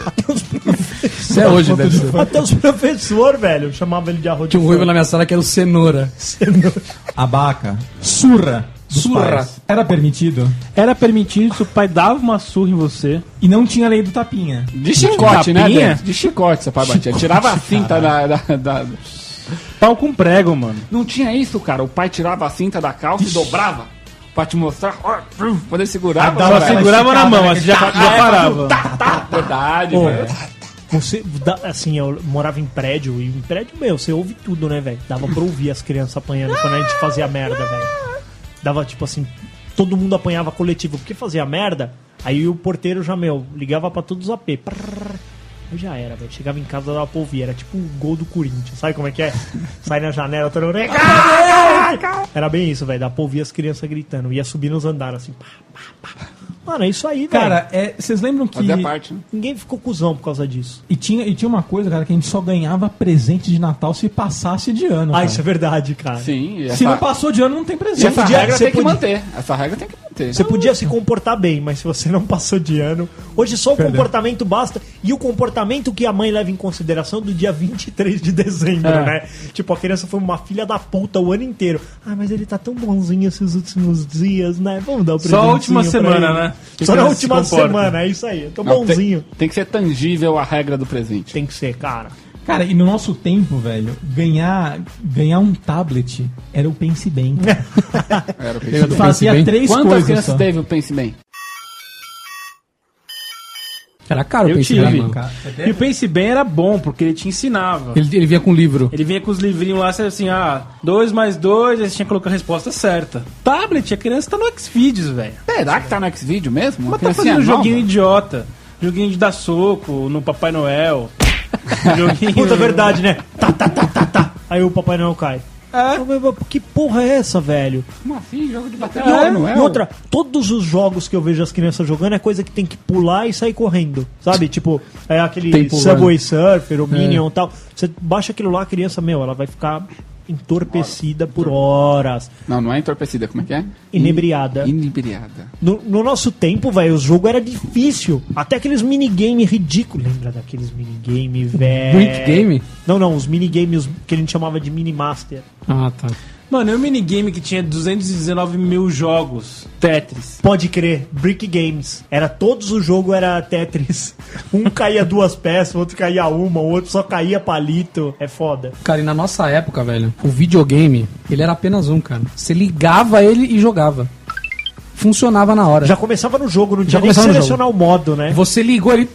S5: Até os,
S6: Isso é hoje, deve ser.
S5: até os professores, velho, chamava ele de arroto
S6: Tinha um ruivo na minha sala que era o cenoura.
S2: Abaca. Surra.
S6: Surra.
S2: pais. Era permitido.
S4: Era permitido, seu pai dava uma surra em você.
S2: E não tinha lei do tapinha.
S3: De chicote, né,
S4: Tapinha?
S3: De chicote seu pai batia. Tirava a cinta da, da- da-
S4: Pau com prego, mano.
S3: Não tinha isso, cara. O pai tirava a cinta da calça e dobrava. Pra te mostrar. Quando ele segurava,
S2: dava
S3: cara,
S2: aquela
S4: segurava na
S2: esticada,
S4: mão,
S2: né?
S4: assim, já, já parava.
S3: tá, tá, verdade, velho.
S5: Você, assim, eu morava em prédio, e em prédio, meu, você ouve tudo, né, velho? Dava pra ouvir as crianças apanhando quando a gente fazia merda, velho. Dava, tipo assim, todo mundo apanhava coletivo, porque fazia merda, aí o porteiro já, meu, ligava pra todos os AP. Prrr. Já era, velho. Chegava em casa, dava pra ouvir. Era tipo o gol do Corinthians. Sabe como é que é? Sai na janela, todo mundo... Era bem isso, velho. Dava pra ouvir as crianças gritando. Ia subir nos andares, assim. Pá, pá, pá. Mano, é isso aí, velho.
S2: Cara, é, vocês lembram que.
S3: Parte, né?
S5: Ninguém ficou cuzão por causa disso.
S2: E tinha, e tinha uma coisa, cara, que a gente só ganhava presente de Natal se passasse de ano.
S5: Ah,
S2: cara.
S5: isso é verdade, cara.
S3: Sim, e
S2: Se
S3: essa,
S2: não passou de ano, não tem
S3: e
S2: presente.
S3: essa
S5: podia-
S3: regra tem que
S5: podia-
S3: manter. Essa regra tem que manter.
S5: Você podia se comportar bem, mas se você não passou de ano. Hoje só o
S2: Perdeu.
S5: comportamento basta. E o comportamento que a mãe leva em consideração do dia 23 de dezembro,
S4: É.
S5: né? Tipo, a criança foi uma filha da puta o ano inteiro. Ah, mas ele tá tão bonzinho esses últimos dias, né? Vamos dar o
S4: Só a última semana,
S5: ele.
S4: Né? Que
S5: Só na
S4: se
S5: última semana, é isso aí. Eu tô
S3: Não,
S5: bonzinho.
S3: Tem, tem que ser tangível a regra do presente.
S5: Tem que ser, cara.
S2: Cara, e no nosso tempo, velho, ganhar, ganhar um tablet era o Pense Bem.
S3: Era o
S2: Fazia
S6: Pense Bem?
S2: três
S3: Quantas
S2: coisas
S3: crianças
S2: só.
S3: teve o Pense Bem?
S6: Era caro
S4: Eu
S6: o Pense
S4: tive.
S6: Bem, mano.
S2: Cara,
S4: E o Pense Bem era bom, porque ele te ensinava.
S6: Ele, ele vinha com livro.
S4: Ele vinha com os livrinhos lá, você assim, ah, 2 mais 2, aí você tinha que colocar a resposta certa. Tablet, a criança tá no Xvideos, velho.
S3: Será que tá no Xvideo mesmo? Uma
S4: Mas tá fazendo
S3: nova?
S4: joguinho idiota. Joguinho de dar soco no Papai Noel. joguinho...
S5: Puta verdade, né? Tá, tá, tá, tá, tá. Aí o Papai Noel cai.
S4: É.
S5: Que porra é essa, velho?
S3: Como assim? Jogo de
S5: E, outra-
S3: não é?
S5: e outra, todos os jogos que eu vejo as crianças jogando é coisa que tem que pular e sair correndo. Sabe? Tipo, é aquele
S6: Tempo
S5: Subway Surfer, o Minion
S6: É.
S5: e tal. Você baixa aquilo lá, a criança, meu, ela vai ficar entorpecida por horas,
S3: Não, não é entorpecida, como é que é?
S5: inebriada.
S3: Inebriada.
S5: No, no nosso tempo, velho, o jogo era difícil. Até aqueles minigame ridículos. Lembra daqueles minigame, velho?
S6: Brick Game?
S5: Não, não, os minigames que a gente chamava de mini master.
S6: Ah, tá.
S4: Mano, e o minigame que tinha 219 mil jogos? Tetris.
S5: Pode crer, Brick Games. Era todos os jogos era Tetris. Um caía duas peças, o outro caía uma, o outro só caía palito. É foda.
S6: Cara, e na nossa época, velho, o videogame, ele era apenas um, cara. Você ligava ele e jogava. Funcionava na hora.
S5: Já começava no jogo, não
S6: Já
S5: tinha nem que selecionar o modo, né?
S6: Você ligou ele.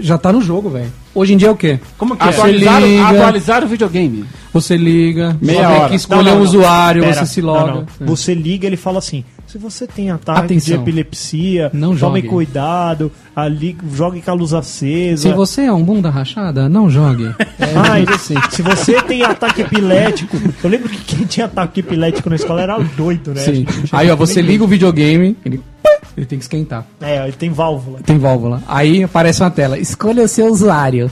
S6: Já tá no jogo, velho. Hoje em dia é o quê?
S4: Como que é?
S3: Atualizar,
S6: liga.
S3: atualizar o videogame.
S6: Você liga,
S3: Meia
S6: só tem que escolher
S5: Não, não, não.
S6: usuário,
S5: Pera,
S6: você se loga.
S5: não. Você liga, ele fala assim: se você tem ataque
S6: Atenção.
S5: de epilepsia,
S6: Não
S5: tome
S6: jogue.
S5: cuidado, ali, jogue com a luz acesa.
S6: Se você é um bunda rachada, não jogue. É,
S5: Ai,
S6: assim.
S5: se você tem ataque epilético. Eu lembro que quem tinha ataque epilético na escola era doido, né?
S6: Sim. Aí, ó, você liga o videogame, ele, ele tem que esquentar.
S5: É, ele tem válvula.
S6: Tem válvula. Aí aparece uma tela. Escolha o seu usuário.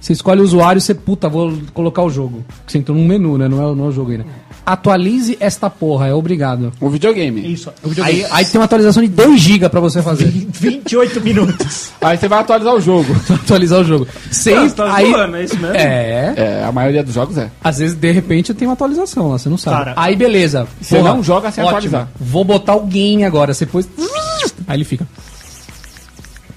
S6: Você escolhe o usuário e você, puta, vou colocar o jogo. Você entrou num menu, né? Não é, não é o jogo ainda. Atualize esta porra, é obrigado.
S3: O videogame.
S5: Isso.
S6: Aí, aí tem uma atualização de 2 GB pra você fazer.
S5: 28 minutos.
S3: Aí você vai atualizar o jogo.
S6: atualizar o jogo. Sem,
S4: você tá
S6: aí,
S4: zoando, é isso mesmo?
S6: é,
S3: É, a maioria dos jogos é.
S6: às vezes de repente tem uma atualização lá, você não sabe.
S5: Cara,
S6: aí beleza.
S3: você não joga sem
S6: ótimo.
S3: atualizar.
S6: Vou botar o game agora, você pôs Aí ele fica.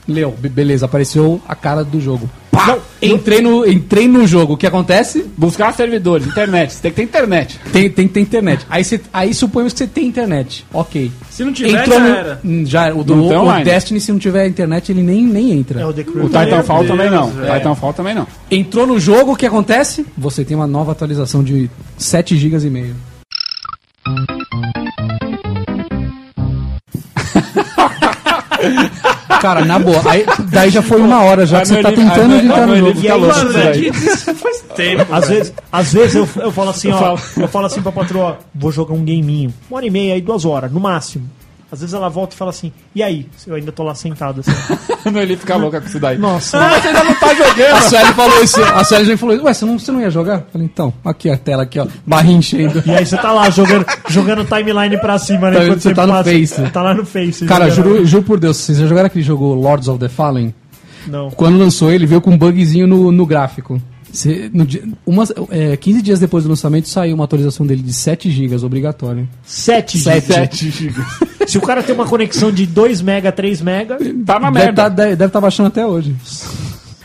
S6: Leu, be- beleza, apareceu a cara do jogo. Pá! entrei, no, entrei no jogo. O que acontece?
S3: Buscar servidores, internet. Você tem que ter internet.
S6: Tem, tem que ter internet. Aí, você, aí suponhamos que você tem internet. Ok.
S4: Se não tiver,
S6: Entrou
S4: já
S6: no,
S4: era.
S6: Hum, Já. O, do,
S3: Não tem
S6: o
S3: online.
S6: Destiny, se não tiver internet, ele nem, nem entra.
S5: É o The Crew.
S3: O Titanfall
S4: Deus,
S3: também não.
S4: velho.
S3: Titanfall também não.
S6: Entrou no jogo, o que acontece? Você tem uma nova atualização de 7 GB e meio. Cara, na boa, aí, daí já foi uma hora já que você tá tentando editar no jogo.
S5: aí,
S3: louco
S5: mano,
S3: com isso
S4: é isso faz tempo.
S5: Às vezes, às vezes eu, eu falo assim, ó. Eu falo assim pra patroa, vou jogar um gameinho. Uma hora e meia, aí duas horas, no máximo. Às vezes ela volta e fala assim, e aí? Eu ainda tô lá sentado assim.
S3: Meu livro fica louca com isso daí.
S5: Nossa.
S3: Você ainda não tá jogando.
S6: A Sueli falou isso, a Sueli já falou isso. Ué, você não, você não ia jogar? Eu Falei, então, aqui a tela, aqui, ó, barrinha enchendo.
S5: E aí você tá lá jogando, jogando timeline pra cima, né?
S6: Tá,
S5: enquanto
S6: você tá no Face.
S5: Tá lá no Face.
S6: Cara,
S5: jogando.
S6: juro, juro por Deus, vocês já jogaram aquele jogo Lords of the Fallen?
S5: Não.
S6: Quando lançou ele, veio com um bugzinho no, no gráfico. Você- no dia- umas, é, 15 dias depois do lançamento saiu uma atualização dele de 7 GB, obrigatório.
S5: 7
S6: Sete.
S5: GB. Se o cara tem uma conexão de 2 mega, 3 mega,
S3: Tá na
S6: Deve
S3: merda.
S6: tá, deve, deve tá baixando até hoje.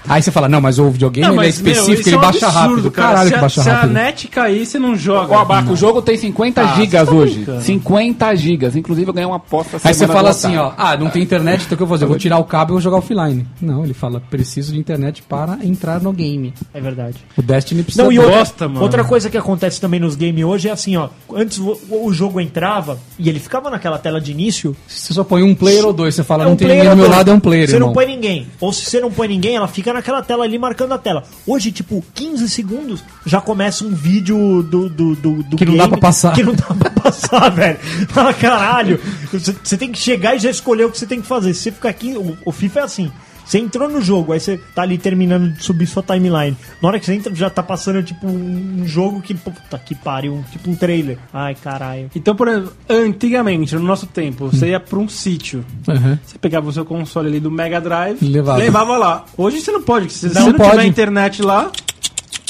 S6: Aí você fala, não, mas o videogame
S4: Não,
S6: ele é
S4: mas, meu,
S6: específico,
S4: isso
S6: ele
S4: é um
S6: baixa
S4: absurdo,
S6: rápido.
S4: cara.
S6: Caralho
S4: se
S6: que
S4: a,
S6: baixa
S4: se a
S6: rápido.
S4: net cair, você não joga.
S3: Ó, Abaco, o jogo tem 50 gigas
S4: tá
S3: hoje.
S4: brincando.
S3: 50 gigas. Inclusive, eu ganhei uma aposta
S6: Aí você fala assim, ó, ah, não tem internet, então o que eu vou fazer? Eu vou tirar o cabo e vou jogar offline. Não, ele fala, preciso de internet para entrar no game.
S5: é verdade.
S6: O Destiny precisa...
S5: Não, e
S6: de-
S5: outra,
S4: bosta, mano.
S5: outra coisa que acontece também nos games hoje é assim, ó. Antes o, o jogo entrava e ele ficava naquela tela de início.
S6: Você só põe um player ou dois, você fala,
S5: é
S6: não
S5: um
S6: tem
S5: player
S6: ninguém do meu lado, é um player,
S5: Você
S6: irmão.
S5: não põe ninguém. Ou se você não põe ninguém, ela fica naquela tela ali marcando a tela. Hoje, tipo, 15 segundos já começa um vídeo do, do, do, do
S6: Que não dá pra passar.
S5: Que não dá pra passar, velho. Fala, caralho. Você, você tem que chegar e já escolher o que você tem que fazer. Se você ficar aqui, o, o FIFA é assim. Você entrou no jogo, aí você tá ali terminando de subir sua timeline. Na hora que você entra, já tá passando, tipo, um jogo que. Puta que pariu, tipo um trailer. Ai, caralho.
S4: Então, por exemplo, antigamente, no nosso tempo, você ia pra um sítio.
S6: Uhum.
S4: Você pegava o seu console ali do Mega Drive,
S6: Levava.
S4: lá. Hoje você não pode, se
S6: Não
S4: você não
S6: pode.
S4: tiver internet lá,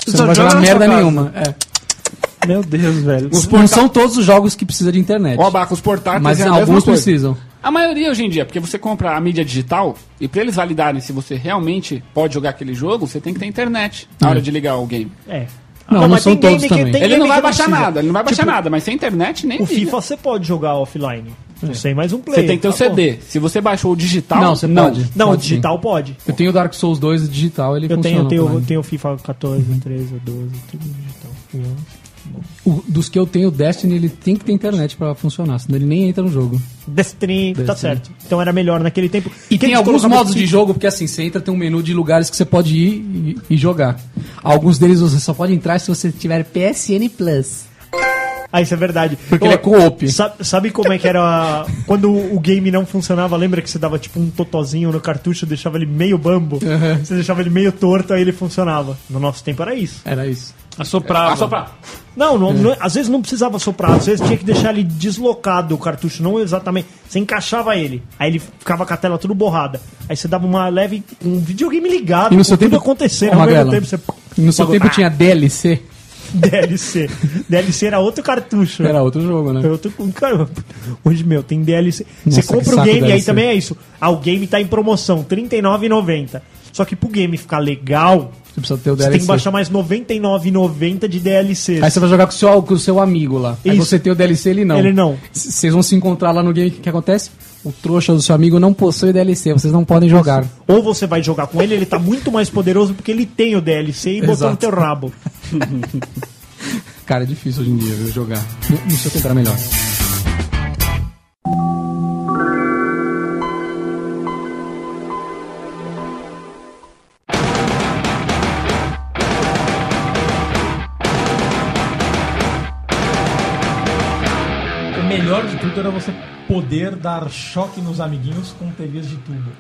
S6: Você
S4: só
S6: não vai
S4: joga
S6: jogar merda nenhuma. É.
S4: Meu Deus, velho.
S6: Os não são todos os jogos que precisam de internet.
S3: Ó, Abaco, os portáteis
S6: Mas
S3: é
S6: alguns precisam.
S3: A maioria hoje em dia, porque você compra a mídia digital e pra eles validarem se você realmente pode jogar aquele jogo, você tem que ter internet na
S6: É.
S3: hora de ligar o game.
S5: É.
S6: Não, não
S5: mas
S6: são
S5: tem
S6: todos
S5: game que-
S6: também.
S5: tem
S3: Ele
S5: game
S3: não vai baixar
S5: precisa.
S3: nada, ele não vai baixar
S5: Tipo,
S3: nada, mas sem internet nem
S5: O
S3: liga.
S5: FIFA você pode jogar offline. Sem mais um
S3: Você
S5: player.
S3: tem que ter o
S5: acabou.
S3: CD. Se você baixou o digital,
S6: Não, você pode.
S5: Não, o
S6: Pode sim.
S5: digital pode.
S6: Eu tenho o Dark Souls 2 digital, ele
S5: Eu tenho,
S6: funciona.
S5: eu tenho, eu tenho o FIFA 14, 13, 12, tudo digital.
S6: O- dos que eu tenho, o Destiny, ele tem que ter internet pra funcionar, senão ele nem entra no jogo.
S5: Destiny, tá
S6: Destiny.
S5: certo. Então era melhor naquele tempo.
S6: E tem alguns modos de jogo, porque assim, você entra, tem um menu de lugares que você pode ir e, e jogar. Alguns deles você só pode entrar se você tiver PSN Plus.
S5: Ah, isso é verdade.
S6: Porque ele é co-op.
S5: Sabe, sabe como é que era quando o game não funcionava? Lembra que você dava tipo um totozinho no cartucho, deixava ele meio bambo? Você deixava ele meio torto, aí ele funcionava. No nosso tempo era isso.
S6: Era isso.
S4: Assoprava.
S3: Assoprar.
S5: Não,
S6: É.
S5: não, não- às vezes não precisava soprar, às vezes tinha que deixar ele deslocado o cartucho, não exatamente. Você encaixava ele, aí ele ficava com a tela tudo borrada. Aí você dava uma leve. um videogame ligado,
S6: E no seu
S5: tudo
S6: tempo-
S5: acontecendo
S6: Ô,
S5: ao mesmo tempo. Você...
S6: No seu
S5: Bagulho-
S6: tempo tinha DLC?
S5: DLC. DLC era outro cartucho.
S6: Era outro jogo, né?
S5: Caramba. Hoje, meu, tem DLC.
S6: Nossa,
S5: Você compra o game e aí também é isso. Ah, o game tá em promoção, R$ 39,90. Só que pro game ficar legal,
S6: Você precisa ter o
S5: você tem
S6: DLC.
S5: que baixar mais R$ 99,90 de DLC.
S6: Aí você vai jogar com o seu, com o seu amigo lá. Aí
S5: Isso.
S6: você tem o DLC, ele não.
S5: Ele não.
S6: C- Vocês vão se encontrar lá no game, o que, que acontece? O trouxa do seu amigo não possui DLC, vocês não podem jogar.
S5: Ou você vai jogar com ele, ele tá muito mais poderoso porque ele tem o DLC e botou no
S6: Exato.
S5: teu rabo.
S6: Cara, é difícil hoje em dia viu, jogar. No, no seu era melhor.
S2: Era você poder dar choque nos amiguinhos com TVs de tubo.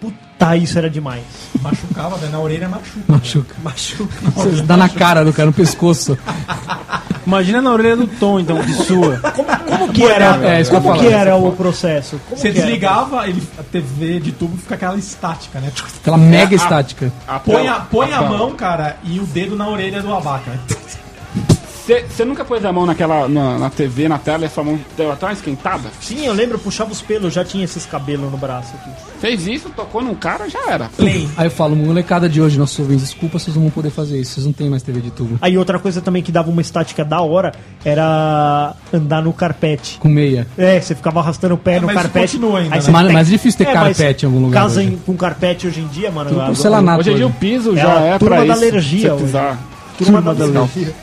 S5: Puta, isso era demais.
S2: Machucava, velho. Na orelha machuca.
S6: Machuca.
S5: Machuca.
S6: Você dá na cara do cara, no pescoço.
S4: Imagina na orelha do Tom, então, de sua.
S5: Como que era,
S6: É, eu
S5: como que era o processo? Como
S2: Você desligava, ele, a TV de tubo fica aquela estática, né?
S6: Aquela mega estática.
S2: Põe a, põe a mão, cara, e o dedo na orelha do abaca.
S3: Você nunca pôs a mão naquela, na, na TV, na tela, e a sua mão deu até uma esquentada?
S5: Sim, eu lembro, eu puxava os pelos, já tinha esses cabelos no braço aqui.
S3: Fez isso, tocou num cara, já era.
S2: Play.
S6: Aí eu falo, molecada de hoje, nossos ouvintes, desculpa, vocês não vão poder fazer isso. Vocês não têm mais TV de tubo.
S5: Aí outra coisa também que dava uma estática da hora era andar no carpete.
S6: Com meia.
S5: É, você ficava arrastando o pé
S2: É,
S5: no
S2: mas
S5: carpete.
S2: continua ainda,
S5: aí
S2: né?
S5: você
S6: Mas- mas é difícil ter
S5: mas
S6: carpete em algum lugar
S5: Casa
S6: hoje.
S5: em- com carpete hoje em dia, mano.
S6: Tudo
S5: a-
S6: porcelanato.
S3: Hoje em dia o piso
S5: É
S3: já
S5: a
S3: é
S5: turma
S3: pra
S5: da
S3: isso.
S5: alergia hoje.
S3: pisar.
S5: Turma
S6: Turma da
S5: alergia.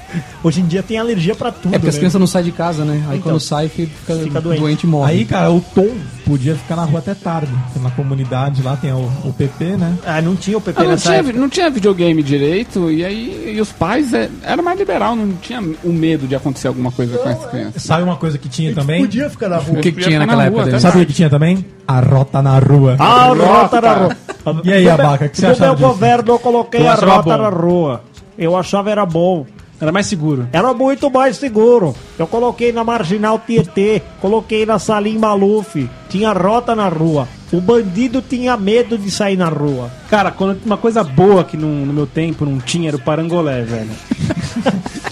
S5: Hoje em dia tem alergia pra tudo.
S6: É porque as
S5: né?
S6: crianças não saem de casa, né? Aí
S5: Então,
S6: quando sai, fica,
S5: fica
S6: doente.
S5: doente.
S6: e morre.
S2: Aí, cara, o Tom podia ficar na rua até tarde. Na comunidade lá tem o, o PP, né?
S5: Ah, não tinha o PP
S3: Ah, não,
S5: nessa
S3: tinha,
S5: época.
S3: não tinha videogame direito, e aí e os pais é, era mais liberal, não tinha o medo de acontecer alguma coisa com essa criança.
S2: Sabe uma coisa que tinha também?
S5: Podia ficar na rua.
S6: o que, que tinha naquela
S3: na
S6: época
S3: rua?
S2: Sabe o que tinha também? A rota na rua.
S5: A rota na rua.
S2: E aí, Abaca, o que você
S5: No
S2: achava
S5: meu
S2: disso?
S5: governo eu coloquei a rota na rua. Eu achava era bom.
S4: Era mais seguro.
S5: Era muito mais seguro. Eu coloquei na Marginal Tietê, coloquei na Salim Maluf. Tinha rota na rua. O bandido tinha medo de sair na rua.
S4: Cara, quando, uma coisa boa que no, no meu tempo não tinha era o parangolé, velho.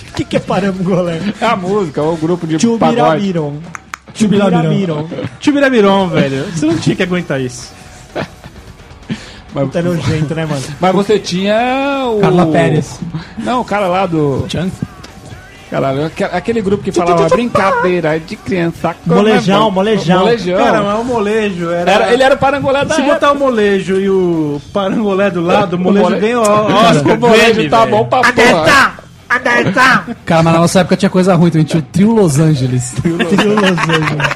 S5: O que, que é parangolé?
S3: É a música, ou o grupo de pagode.
S5: Tchubiramiron. Tchubiramiron.
S4: Tibiramiron, velho. Você não tinha que aguentar isso.
S5: Puta nojento, né, mano?
S3: Mas você tinha o...
S2: Carla Pérez.
S3: Não, o cara lá do...
S6: Tchan?
S3: Caralho, aque- aquele grupo que falava brincadeira de criança. é
S5: Molejão,
S3: bom."
S5: molejão.
S3: Molejão.
S4: Cara, mas o molejo era...
S3: Era- ele era o parangolé da
S4: Se
S3: época.
S4: botar o molejo e o parangolé do lado, o molejo ó, Oscar,
S3: O molejo tá bom pra porra.
S6: Cara, mas na nossa época tinha coisa ruim, então a gente tinha o Trio Los Angeles.
S5: Trio Los Angeles.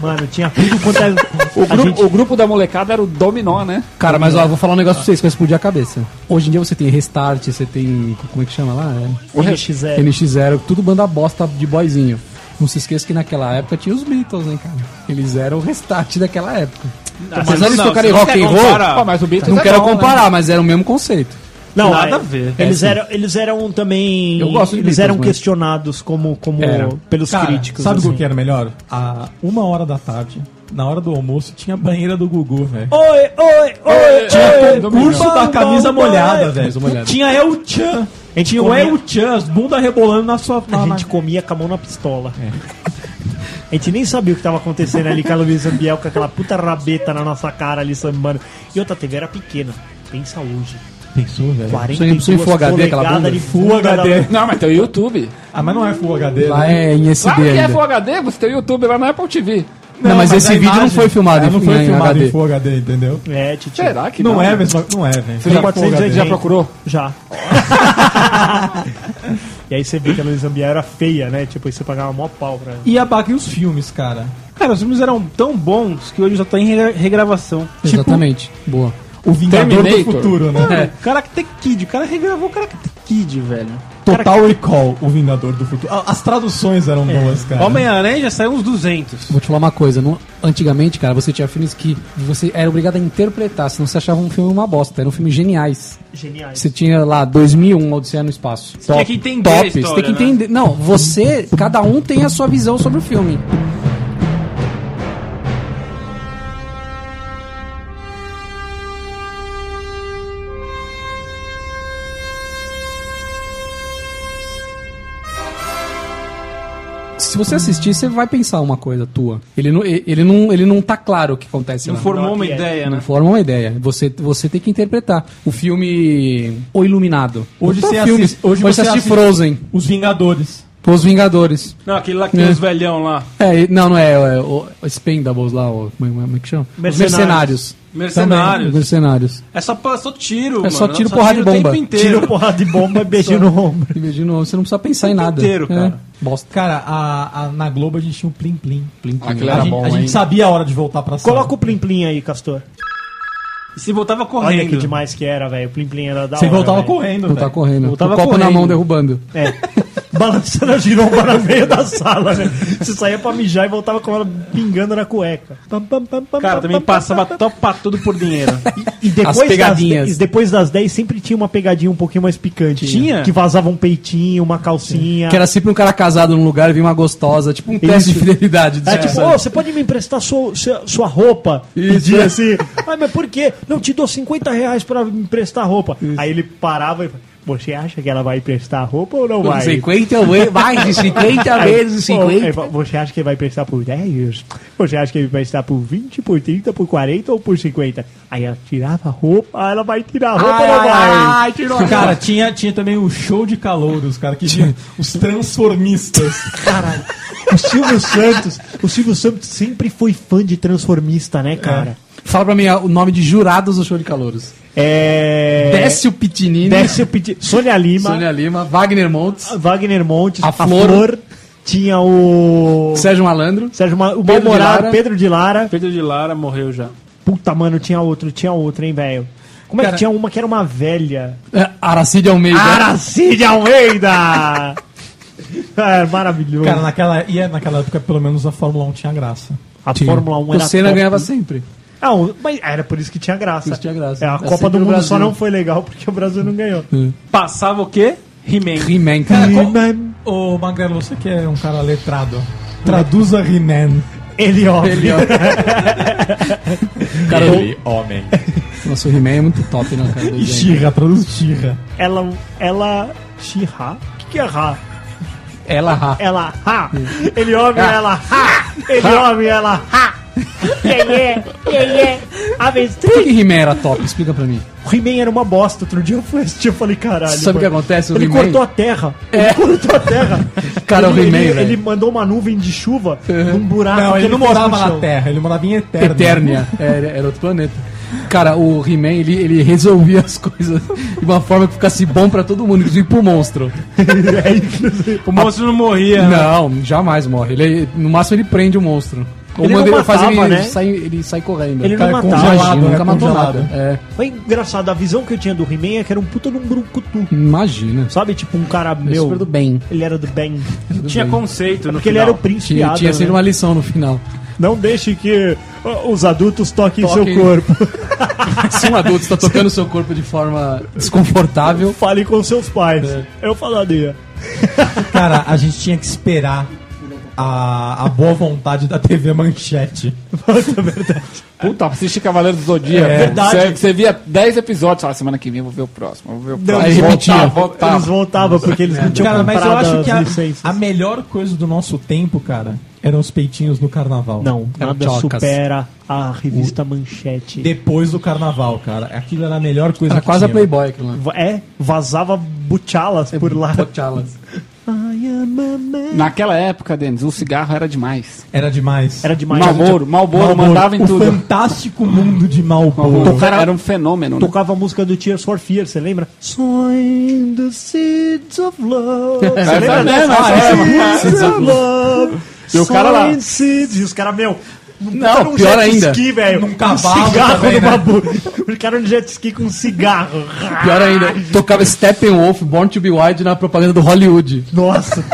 S5: Mano, tinha tudo quanto é.
S3: O grupo,
S5: gente-
S3: o grupo da molecada era o Dominó, né?
S6: Cara, mas ó, eu vou falar um negócio pra vocês que vai explodir a cabeça. Hoje em dia você tem Restart, você tem. Como é que chama lá?
S3: O re-
S5: NX0.
S6: É, NX0, tudo banda bosta de boyzinho. Não se esqueça que naquela época tinha os Beatles, hein, cara? Eles eram o restart daquela época. Apesar
S4: não,
S6: deles
S4: não,
S6: tocarem rock and roll.
S3: Pô, mas o Beatles
S6: não
S3: é
S6: quero
S3: bom, né?
S6: comparar, mas era o mesmo conceito.
S5: Não,
S4: Nada
S5: é,
S4: a ver.
S5: Eles,
S6: É, sim.
S5: eram, eles eram também.
S6: Eu gosto de
S5: Eles
S6: Beatles,
S5: eram
S6: mas-
S5: questionados como, como
S6: Era.
S5: pelos
S2: Cara,
S5: críticos.
S2: sabe o
S5: assim.
S2: que era melhor? A uma hora da tarde, na hora do almoço, tinha a banheira do Gugu, velho.
S5: Oi, oi, oi,
S2: Tinha
S5: oi.
S2: concurso da camisa molhada, velho. Tinha El Chan.
S5: A gente
S2: Tinha o El Chan, as bunda rebolando na sua.
S5: A gente comia com a mão na pistola. A gente nem sabia o que tava acontecendo ali com a Luísa Biel com aquela puta rabeta na nossa cara ali sambando. E outra TV era pequena. Pensa hoje.
S2: Pensou, velho?
S5: 42
S6: Full HD, aquela bunda?
S5: de
S2: Full HD.
S3: Não, mas tem o YouTube.
S2: Ah, mas não é Full HD,
S6: Lá
S2: né?
S6: é em SD
S3: Claro que é
S6: ainda.
S3: Full HD, você tem o YouTube lá na Apple TV.
S6: Não, mas esse
S2: a
S6: vídeo não
S2: imagem-
S6: foi filmado
S2: é,
S6: em-
S2: não foi
S6: em
S2: filmado
S6: HD.
S2: em Full HD, entendeu?
S5: É, titio.
S3: Será que
S2: Não,
S3: não?
S2: é, velho. Não é, velho.
S3: Você já,
S2: Full
S3: você
S2: HD.
S3: já procurou?
S5: Já. e aí você vê que a Luísa Biel era feia, né? Tipo, aí você pagava mó pau pra ela.
S2: E abaca e os filmes, cara?
S4: Cara, os filmes eram tão bons que hoje já tá em re- regravação.
S6: Exatamente. Boa.
S2: O Vingador
S3: Terminator.
S2: do Futuro, né?
S4: É. Karate Kid, o cara regravou o Karate Kid, velho.
S2: Total Recall, o Vingador do Futuro. As traduções eram boas, cara.
S4: Homem-Aranha já saiu uns 200.
S6: Vou te falar uma coisa, no- antigamente, cara, você tinha filmes que você era obrigado a interpretar, senão você achava um filme uma bosta. Eram filmes geniais.
S5: Geniais.
S6: Você tinha lá 2001, Odisseia no Espaço. Top,
S4: tinha que entender a
S6: top. você
S4: história,
S6: tem que
S4: né?
S6: entender. Não, você, cada um tem a sua visão sobre o filme. Você assistir, você vai pensar uma coisa tua. Ele não, ele não, ele não tá claro o que acontece
S4: Não
S6: lá.
S4: formou uma
S5: é.
S4: ideia,
S6: Não
S4: né?
S6: forma uma ideia. Você, você tem que interpretar. O filme O Iluminado.
S2: Hoje
S6: Puta
S2: você
S6: filme.
S2: assiste- hoje
S6: Hoje
S2: você
S6: você assiste
S2: assiste-
S6: Frozen.
S2: Os Vingadores.
S6: Os Vingadores.
S4: Não, aquele lá que tem
S6: É.
S4: os velhão lá.
S6: É, e- não, não é, é o o Spendables lá, o, como, é- como é que chama? Os
S5: Mercenários.
S6: Mercenários.
S4: Mercenários.
S6: Os Mercenários.
S4: É só, só tiro,
S6: É só
S4: mano.
S6: tiro, porrada e
S4: o
S6: bomba.
S4: tempo inteiro.
S5: Tira porrada de bomba e beijo no ombro.
S6: Imagina, você não precisa pensar em nada.
S4: inteiro, cara.
S6: É, bosta.
S2: Cara, a, a- na Globo a gente tinha o Plim Plim.
S6: Plim, plim.
S3: Aquilo
S2: A,
S3: era
S2: gente,
S3: bom,
S2: a gente sabia a hora de voltar pra sala.
S5: Coloca o Plim Plim aí, Castor.
S4: E se voltava correndo.
S5: Olha que demais que era, velho. O Plim Plim era da
S2: Você
S5: hora,
S2: voltava
S5: velho.
S2: correndo,
S6: Não tá
S2: velho.
S6: correndo.
S5: Voltava
S6: o copo na
S5: correndo.
S6: mão derrubando.
S5: É. Balançando a giromba no meio da sala, né? Você saía pra mijar e voltava com ela pingando na cueca. Pam, pam, pam, pam,
S4: Cara, também passava topa tudo por dinheiro.
S5: E depois
S6: As pegadinhas.
S5: Das, 10 depois das 10 sempre tinha uma pegadinha um pouquinho mais picante.
S4: Tinha?
S5: Que vazava um peitinho, uma calcinha.
S6: Que era sempre um cara casado num lugar e vinha uma gostosa, tipo um teste de
S5: Isso.
S6: fidelidade.
S5: É tipo, ô, você pode me emprestar sua, sua, sua roupa? Pedia assim. Ah, mas por quê? Não, te dou 50 reais pra me emprestar roupa. Aí ele parava e você acha que ela vai emprestar roupa ou não vai?
S6: 50 vezes, mais de 50
S5: Aí,
S6: vezes
S5: pô,
S6: 50.
S5: aí, Você acha que vai prestar por 10? Você acha que ele vai prestar por 20, por 30, por 40 ou por 50? Aí ela tirava a roupa, aí ela vai tirar a roupa ou não vai?
S2: Cara, tinha, tinha também o show de calouros, cara, que tinha os transformistas.
S5: Caralho. O Silvio Santos, o Silvio Santos sempre foi fã de transformista, né, cara?
S6: Fala pra mim ah, o nome de jurados do show de calouros.
S5: É.
S6: Décio Pitinini,
S5: Décio Piti- Sônia Lima,
S6: Sônia Lima, Wagner Montes,
S5: Wagner Montes,
S6: A
S5: a
S6: Flor.
S5: Flor, tinha o.
S6: Sérgio Malandro.
S5: Sérgio Ma... o
S6: Pedro de Lara.
S5: Pedro de Lara.
S4: Pedro de Lara morreu já.
S5: Puta, mano, tinha outro, tinha outro, hein, velho. Como é
S2: Cara-
S5: que tinha uma que era uma velha?
S6: É, Aracide Almeida.
S5: Aracide Almeida! é, maravilhoso.
S2: Cara, naquela, e é, naquela época, pelo menos, a Fórmula 1 tinha graça.
S5: a
S6: Tinha.
S5: Fórmula 1
S6: O
S5: era
S6: Senna
S5: top.
S6: ganhava sempre.
S5: Ah, mas era por isso que tinha graça.
S6: Isso tinha graça.
S5: É, a
S6: É
S5: Copa do Mundo só não foi legal porque o Brasil não ganhou.
S4: Passava o quê? He-Man.
S6: He-Man, cara.
S5: He-Man,
S2: Ô, Magrelo, você que é um cara letrado, traduza He-Man.
S5: Ele, ó.
S6: Ele, ó.
S2: Cara, homem.
S6: Nossa, o He-Man é muito top, né, cara?
S2: E. Xirra, traduz Xirra.
S5: Ela. Ela. Xirra? O que, que é Ra?
S6: Ela, ha.
S5: Ela. Ha! Ele homem, ela. Ha! Ele homem, ela. Ha! Quem é? Quem é?
S6: Por que
S5: Avestruz!
S6: que He-Man era top? Explica pra mim.
S5: O He-Man era uma bosta. Outro dia eu fui assistir e falei, caralho.
S6: Sabe o que acontece? O
S5: Ele cortou a terra. Ele cortou a terra.
S6: Cara, o
S5: ele,
S6: He-Man,
S5: ele, ele mandou uma nuvem de chuva num buraco.
S2: Não, ele não morava na. Terra, ele morava em Eternia.
S6: Eternia. Era, era outro planeta. Cara, o He-Man, ele, ele resolvia as coisas de uma forma que ficasse bom pra todo mundo, inclusive pro monstro.
S5: É, inclusive.
S4: O monstro não morria. né?
S6: Não, jamais morre. Ele, no máximo ele prende o monstro. Ou
S5: Ele não
S6: ele
S5: matava,
S6: ele,
S5: né?
S6: sai, ele sai correndo.
S5: Ele
S2: Cara,
S5: não matava.
S2: congelado,
S6: nunca matou
S2: Congelado.
S6: nada. É,
S5: Foi engraçado, a visão que eu tinha do He-Man é que era um puta num brucutu.
S6: imagina.
S5: Sabe, tipo um cara
S6: Ele é
S5: meu.
S6: super do bem.
S5: Ele era do bem.
S4: Tinha conceito no
S5: Porque ele
S4: final.
S5: era o príncipe
S6: Tinha, tinha
S5: né?
S6: uma lição no final.
S5: Não deixe que os adultos toquem
S6: Toquem.
S5: seu corpo.
S6: Se um adulto está tocando seu corpo de forma desconfortável,
S5: Fale com seus pais.
S6: É.
S5: Eu falaria.
S2: Cara, a gente tinha que esperar a, a boa vontade da TV Manchete.
S3: Puta, assiste Cavaleiro do Zodíaco.
S2: É
S5: verdade.
S3: Você, você via 10 episódios, fala, semana que vem eu vou ver o próximo, vou ver o
S5: Não,
S3: próximo.
S6: Aí
S5: voltavam,
S3: voltava.
S5: Eles voltavam porque eles não tinham
S2: Cara, mas eu acho que a, a melhor coisa do nosso tempo, cara, eram os peitinhos no carnaval.
S5: Não,
S6: Eram
S5: nada
S6: chocas.
S5: supera a revista Manchete.
S2: Depois do carnaval, cara. Aquilo era a melhor coisa
S6: era
S2: que
S6: quase a
S2: tinha.
S6: Playboy aquilo lá.
S5: Va- É, vazava buchalas por lá.
S6: Pochalas.
S3: Naquela época, Denis, o cigarro era demais.
S2: Era demais.
S5: Era demais.
S3: Malboro, Malboro mandava em
S2: o
S3: tudo.
S2: fantástico mundo de Malboro.
S3: O cara era um fenômeno, né?
S5: Tocava a música do Tears for Fears, você lembra? Sowing the seeds of love. Você lembra. Seeds of love.
S3: E o cara lá.
S5: E os caras, meu...
S6: Não,
S5: num
S6: pior
S5: jet
S6: ainda.
S5: ski, velho.
S2: Num cavalo
S5: cigarro
S2: também,
S5: numa
S2: né?
S5: bu... O cara no jet ski com um cigarro.
S6: Pior ainda, tocava Steppenwolf, Born to be Wild na propaganda do Hollywood.
S5: Nossa.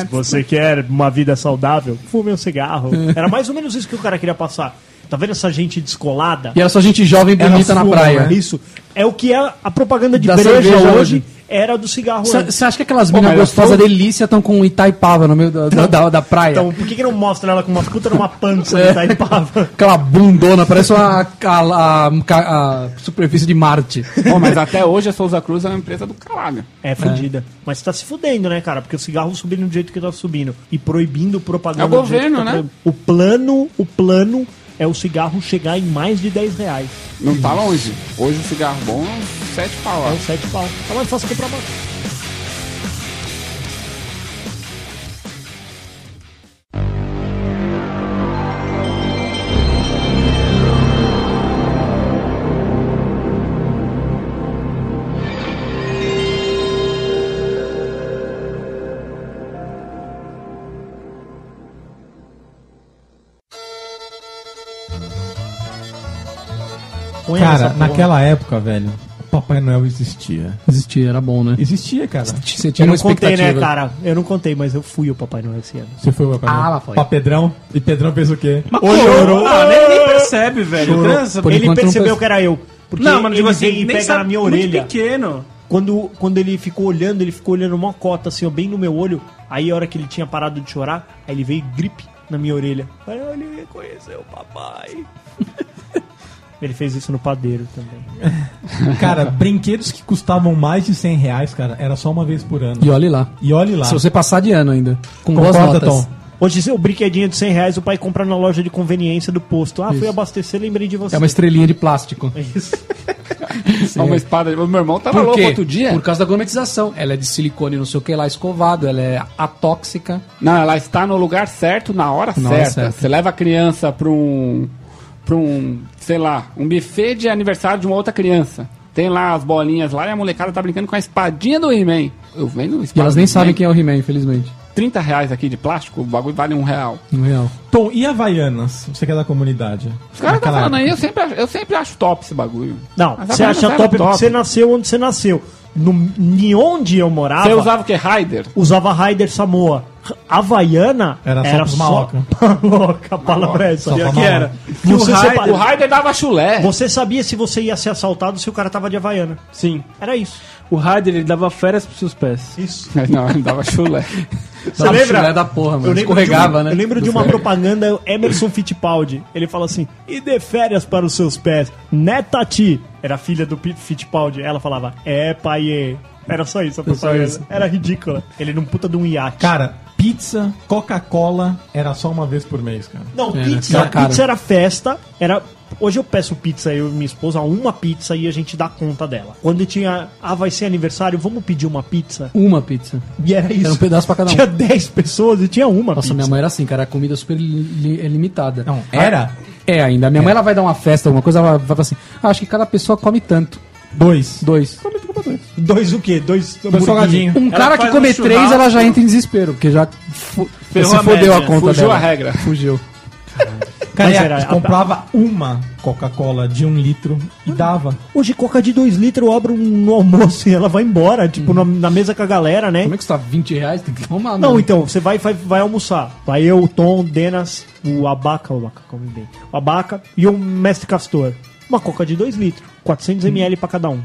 S5: Se você quer uma vida saudável, fume um cigarro. Era mais ou menos isso que o cara queria passar. Tá vendo essa gente descolada?
S6: E era só gente jovem bonita na
S2: fuma,
S6: praia.
S2: né?
S5: Isso. É o que é a propaganda de
S6: Da
S5: breja hoje.
S6: hoje.
S5: Era do cigarro.
S6: Você acha que aquelas minas gostosas
S3: sou-
S6: delícia estão com Itaipava no meio da, da, da, da praia?
S5: Então, por que, que não mostra ela com uma puta numa pança
S6: É.
S5: de Itaipava?
S6: Aquela bundona, parece uma, a, a- a- a superfície de Marte.
S3: Pô, mas até hoje a Souza Cruz é uma empresa do caralho.
S5: É, fodida. Mas tá se fudendo, né, cara? Porque o cigarro subindo do jeito que tá subindo e proibindo propaganda
S3: É o
S5: do jeito
S3: governo,
S5: que tá
S3: né?
S5: proibindo. O plano, o plano é o cigarro chegar em mais de 10 reais.
S3: Não tá longe. Hoje o cigarro bom é uns 7 pau.
S5: É
S3: ó.
S5: uns 7 pau. Tá mais fácil comprar mais.
S2: Cara,
S5: porra.
S2: naquela época, velho, o Papai Noel existia.
S6: Existia, era bom, né?
S2: Existia, cara.
S6: Você tinha
S5: Eu não contei,
S6: expectativa.
S5: né, cara? Eu não contei, mas eu fui o Papai Noel esse ano.
S2: Você foi o Papai Noel?
S6: Ah, lá foi.
S2: Pra Pedrão. E Pedrão fez o quê?
S5: Chorou.
S4: Ah, nem, nem percebe, velho.
S5: Ele percebeu que era eu. Porque
S4: Não, mano,
S5: ele
S4: digo assim,
S5: vem e pega
S4: sabe,
S5: na minha
S4: muito
S5: orelha.
S4: pequeno.
S5: Quando, quando ele ficou olhando, ele ficou olhando uma cota, assim, ó, bem no meu olho. Aí a hora que ele tinha parado de chorar, aí ele veio gripe na minha orelha. Aí ele reconheceu o papai. ele fez isso no padeiro também.
S2: Cara, brinquedos que custavam mais de 100 reais, cara, era só uma vez por ano.
S6: E olhe lá.
S2: E olhe lá.
S6: Se você passar de ano ainda. Com boas
S2: Concorda,
S6: notas.
S2: Tom?
S5: Hoje, o brinquedinho de 100 reais, o pai compra na loja de conveniência do posto. Ah, fui
S6: Isso.
S5: abastecer, lembrei de você.
S6: É uma estrelinha de plástico.
S5: Isso.
S3: É uma espada. Meu irmão tava
S6: Por
S3: louco outro dia.
S6: Por causa da gourmetização. Ela é de silicone, não sei o que lá, escovado. Ela é atóxica.
S3: Não, ela está no lugar certo, na hora
S6: Na hora
S3: certa.
S6: certa.
S3: Você leva a criança pra um. Pra um. sei lá, um buffet de aniversário de uma outra criança. Tem lá as bolinhas lá e a molecada tá brincando com a espadinha do He-Man. Eu vendo
S6: E elas nem sabem quem é o He-Man, infelizmente.
S3: 30 reais aqui de plástico, o bagulho vale um real.
S6: No real.
S2: Tom, e Havaianas? Você que é da comunidade?
S3: Os caras estão
S2: Naquela
S3: falando aí, eu sempre, acho- eu sempre acho top esse bagulho.
S5: Não,
S3: Mas
S5: você acha top,
S3: era
S5: porque você nasceu onde você nasceu. No, em onde eu morava,
S3: Você usava o que? Raider?
S5: usava Raider Samoa. Havaiana
S2: Era só pros maloca.
S5: Maloca, a palavra é essa. Que era.
S3: o, Raider, o Raider dava chulé.
S5: você sabia se você ia ser assaltado se o cara tava de Havaiana.
S4: Sim.
S5: Era isso.
S4: O Raider, ele dava férias pros seus pés.
S5: Isso.
S3: Não, ele dava chulé.
S5: Você
S6: Dava
S5: lembra?
S6: chulé da porra, mano.
S5: Eu lembro
S6: Escorregava,
S5: de uma,
S6: né?
S5: Eu lembro de uma propaganda, Emerson Fittipaldi. Ele fala assim: e dê férias para os seus pés. Né, Tati? Era filha do Fittipaldi. Ela falava: é, pai. Era só isso a
S6: Só
S5: propaganda.
S6: isso.
S5: Era ridícula. Ele num puta de um iate.
S2: Cara, pizza, Coca-Cola, era só uma vez por mês, cara.
S5: Não,
S6: É,
S5: pizza,
S6: era caro.
S5: pizza era festa. Era. Hoje eu peço pizza, eu e minha esposa, uma pizza e a gente dá conta dela. Quando tinha. Ah, vai ser aniversário, vamos pedir uma pizza?
S6: Uma pizza.
S5: E era isso.
S6: Era um pedaço pra cada um.
S5: Tinha 10 pessoas e tinha uma
S6: Nossa,
S5: pizza.
S6: minha mãe era assim, cara. A comida super li- li- limitada.
S2: Não, era
S6: É ainda. Minha mãe ela vai dar uma festa, alguma coisa, ela vai falar assim: ah, acho que cada pessoa come tanto.
S2: dois.
S6: Dois.
S5: Dois o quê? Dois,
S2: Dois salgadinhos.
S6: Um cara que
S4: faz
S6: come
S4: um
S6: três, ela já entra em desespero, porque já fu
S4: Ferrou
S6: se
S4: a
S6: fodeu a conta
S3: Fugiu
S6: dela.
S3: a regra.
S6: Fugiu.
S2: Cara,
S5: era-
S2: comprava uma Coca-Cola de um litro e dava.
S5: Hoje, coca de 2 litros, eu abro um no almoço e ela vai embora, tipo, na, na mesa com a galera, né?
S6: Como é que custa 20 reais? Tem que tomar,
S5: Não,
S6: mano.
S5: então, você vai, vai, vai almoçar. Vai eu, o Tom, o Denas, o Abaca, o Abaca come bem. O Abaca e o Mestre Castor. Uma coca de 2 litros, 400 ml pra cada um.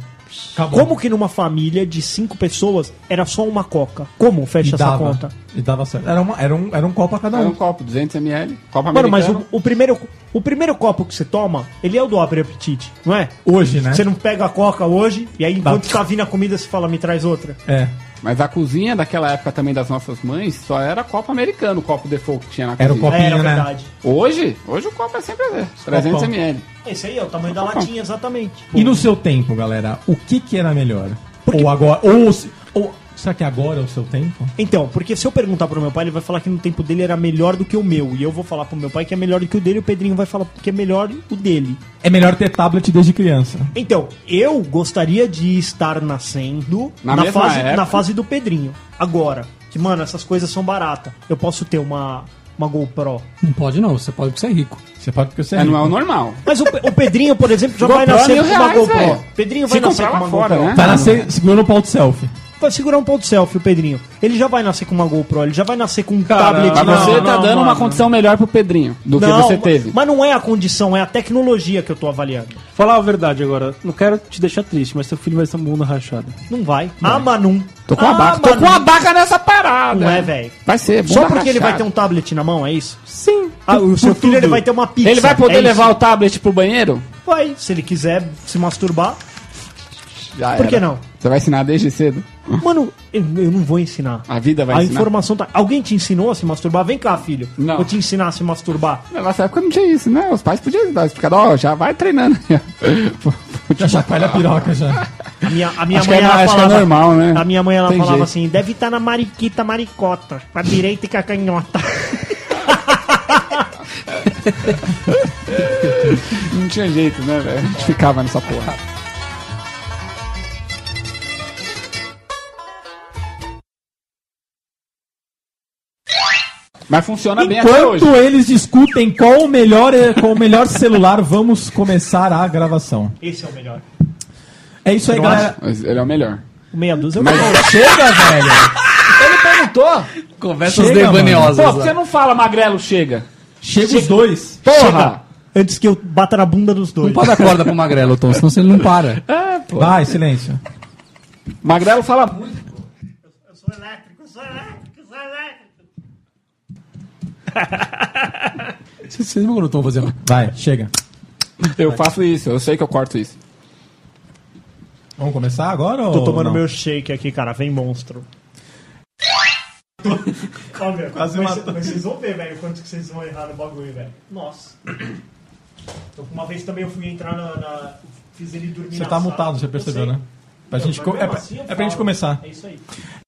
S2: Acabou.
S5: Como que numa família de 5 pessoas era só uma coca? Como fecha essa
S2: dava.
S5: conta?
S2: E dava certo. Era, uma, era, um, era um copo a cada
S3: Era
S2: um.
S3: um copo, 200ml. Copo
S5: Mano, mas o, o primeiro, o primeiro copo que você toma, ele é o do abre apetite, não é?
S2: Hoje, né?
S5: Você não pega a coca hoje, e aí enquanto
S2: Dá-
S5: tá vindo a comida, você fala, me traz outra.
S2: É.
S3: Mas a cozinha daquela época também das nossas mães só era copo americano, o copo default que tinha na
S2: Era o
S3: cozinha.
S2: Copinho,
S5: Era
S2: né?
S5: verdade.
S3: Hoje, hoje o copo é sempre esse, 300ml.
S5: Esse aí é o tamanho da
S3: Copão.
S5: latinha, exatamente.
S2: E no seu tempo, galera, o que que era melhor? Ou agora, ou, ou será que agora é o seu tempo?
S5: Então, porque se eu perguntar pro meu pai, ele vai falar que no tempo dele era melhor do que o meu. E eu vou falar pro meu pai que é melhor do que o dele, e o Pedrinho vai falar que é melhor o dele.
S2: É melhor ter tablet desde criança.
S5: Então, eu gostaria de estar nascendo
S3: Na
S5: na, fase,
S3: época.
S5: na fase do Pedrinho. Agora, que, mano, essas coisas são baratas. Eu posso ter uma, uma GoPro.
S6: Não pode não, você pode porque você é rico.
S2: Você pode porque você é
S3: É, não é o
S2: rico.
S3: normal.
S5: Mas o, o Pedrinho, por exemplo, já vai
S3: GoPro é
S5: nascer com uma
S3: reais,
S5: GoPro.
S3: velho.
S5: Pedrinho
S3: Se
S5: vai nascer
S3: comprar
S5: com
S3: lá
S5: uma
S3: fora,
S5: GoPro.
S3: né?
S2: Vai nascer segurando o pau de selfie.
S5: Vai segurar um ponto selfie, o Pedrinho. Ele já vai nascer com uma GoPro, ele já vai nascer com um
S4: Cara,
S5: tablet.
S3: Mas
S4: Não,
S3: você tá
S4: não,
S3: dando uma
S4: mano.
S3: condição melhor pro Pedrinho do que
S5: Não,
S3: você teve.
S5: Mas não é a condição, é a tecnologia que eu tô avaliando.
S4: Falar a verdade agora, não quero te deixar triste, mas seu filho vai ser uma bunda rachada.
S5: Não vai. Ah, Manum.
S3: Tô com a
S5: Ah,
S3: baca. Tô com a baca nessa parada.
S5: Não é, velho.
S3: Vai ser, bunda
S5: Só porque ele vai
S3: rachada.
S5: ter um tablet na mão, é isso?
S4: Sim.
S5: Ah, o seu filho ele vai ter uma pizza.
S3: Ele vai poder
S5: é
S3: levar
S5: isso?
S3: o tablet pro banheiro?
S5: Vai, se ele quiser se masturbar.
S3: Já
S5: Por que
S3: era.
S5: não?
S3: Você vai ensinar desde cedo?
S5: Mano, eu, eu não vou ensinar.
S3: A vida vai
S5: a
S3: ensinar?
S5: informação tá. Alguém te ensinou a se masturbar? Vem cá, filho.
S3: Não.
S5: Vou te ensinar a se masturbar.
S3: Na nossa época não tinha isso, né? Os pais podiam dar explicado, ó, já vai treinando.
S2: Já chacoalha a piroca já.
S5: A minha, a minha
S3: Acho
S5: mãe
S3: que é-
S5: ela
S3: acho que é
S5: falava.
S3: normal, né?
S5: A minha mãe ela
S3: Tem
S5: falava
S3: jeito.
S5: assim: deve estar na mariquita maricota. Pra direita e com a canhota.
S3: não tinha jeito, né, velho? A gente ficava nessa porra. Mas funciona bem até hoje.
S2: Enquanto eles discutem qual o melhor, qual o melhor celular, vamos começar a gravação.
S5: Esse é o melhor.
S2: É isso aí, galera.
S3: Mas ele é o melhor.
S5: O meia dúzia é o
S3: Mas-
S5: melhor.
S2: Chega, velho.
S3: Ele perguntou.
S6: Conversas
S2: Chega,
S6: devaniosas.
S3: Pô, por que você não fala magrelo chega?
S2: Chega os dois.
S3: Porra!
S5: Antes que eu bata na bunda dos dois.
S6: Não pode dar corda pro magrelo, Tom, senão você não para.
S2: Vai, silêncio.
S3: Magrelo fala muito.
S5: Eu sou elétrico, eu sou elétrico.
S6: Vocês vocês não estão fazendo.
S2: Vai, chega.
S3: Eu faço isso, eu sei que eu corto isso.
S2: Vamos começar agora ou
S5: Tô tomando
S2: não?
S5: meu shake aqui, cara. Vem monstro. Calma,
S2: Quase
S5: mas,
S2: matou.
S5: mas vocês vão ver, velho, quanto que vocês vão errar no bagulho, velho. Nossa. Então, uma vez também eu fui entrar na. na- fiz ele dormir
S2: Você
S5: na
S2: tá
S5: sala.
S2: mutado, você
S5: Eu
S2: percebeu,
S5: sei.
S2: né? Pra
S5: Não,
S2: gente
S5: mas
S2: co-
S5: mesmo
S2: é, pra,
S5: assim eu
S2: é pra gente
S5: falo.
S2: começar.
S5: É isso aí.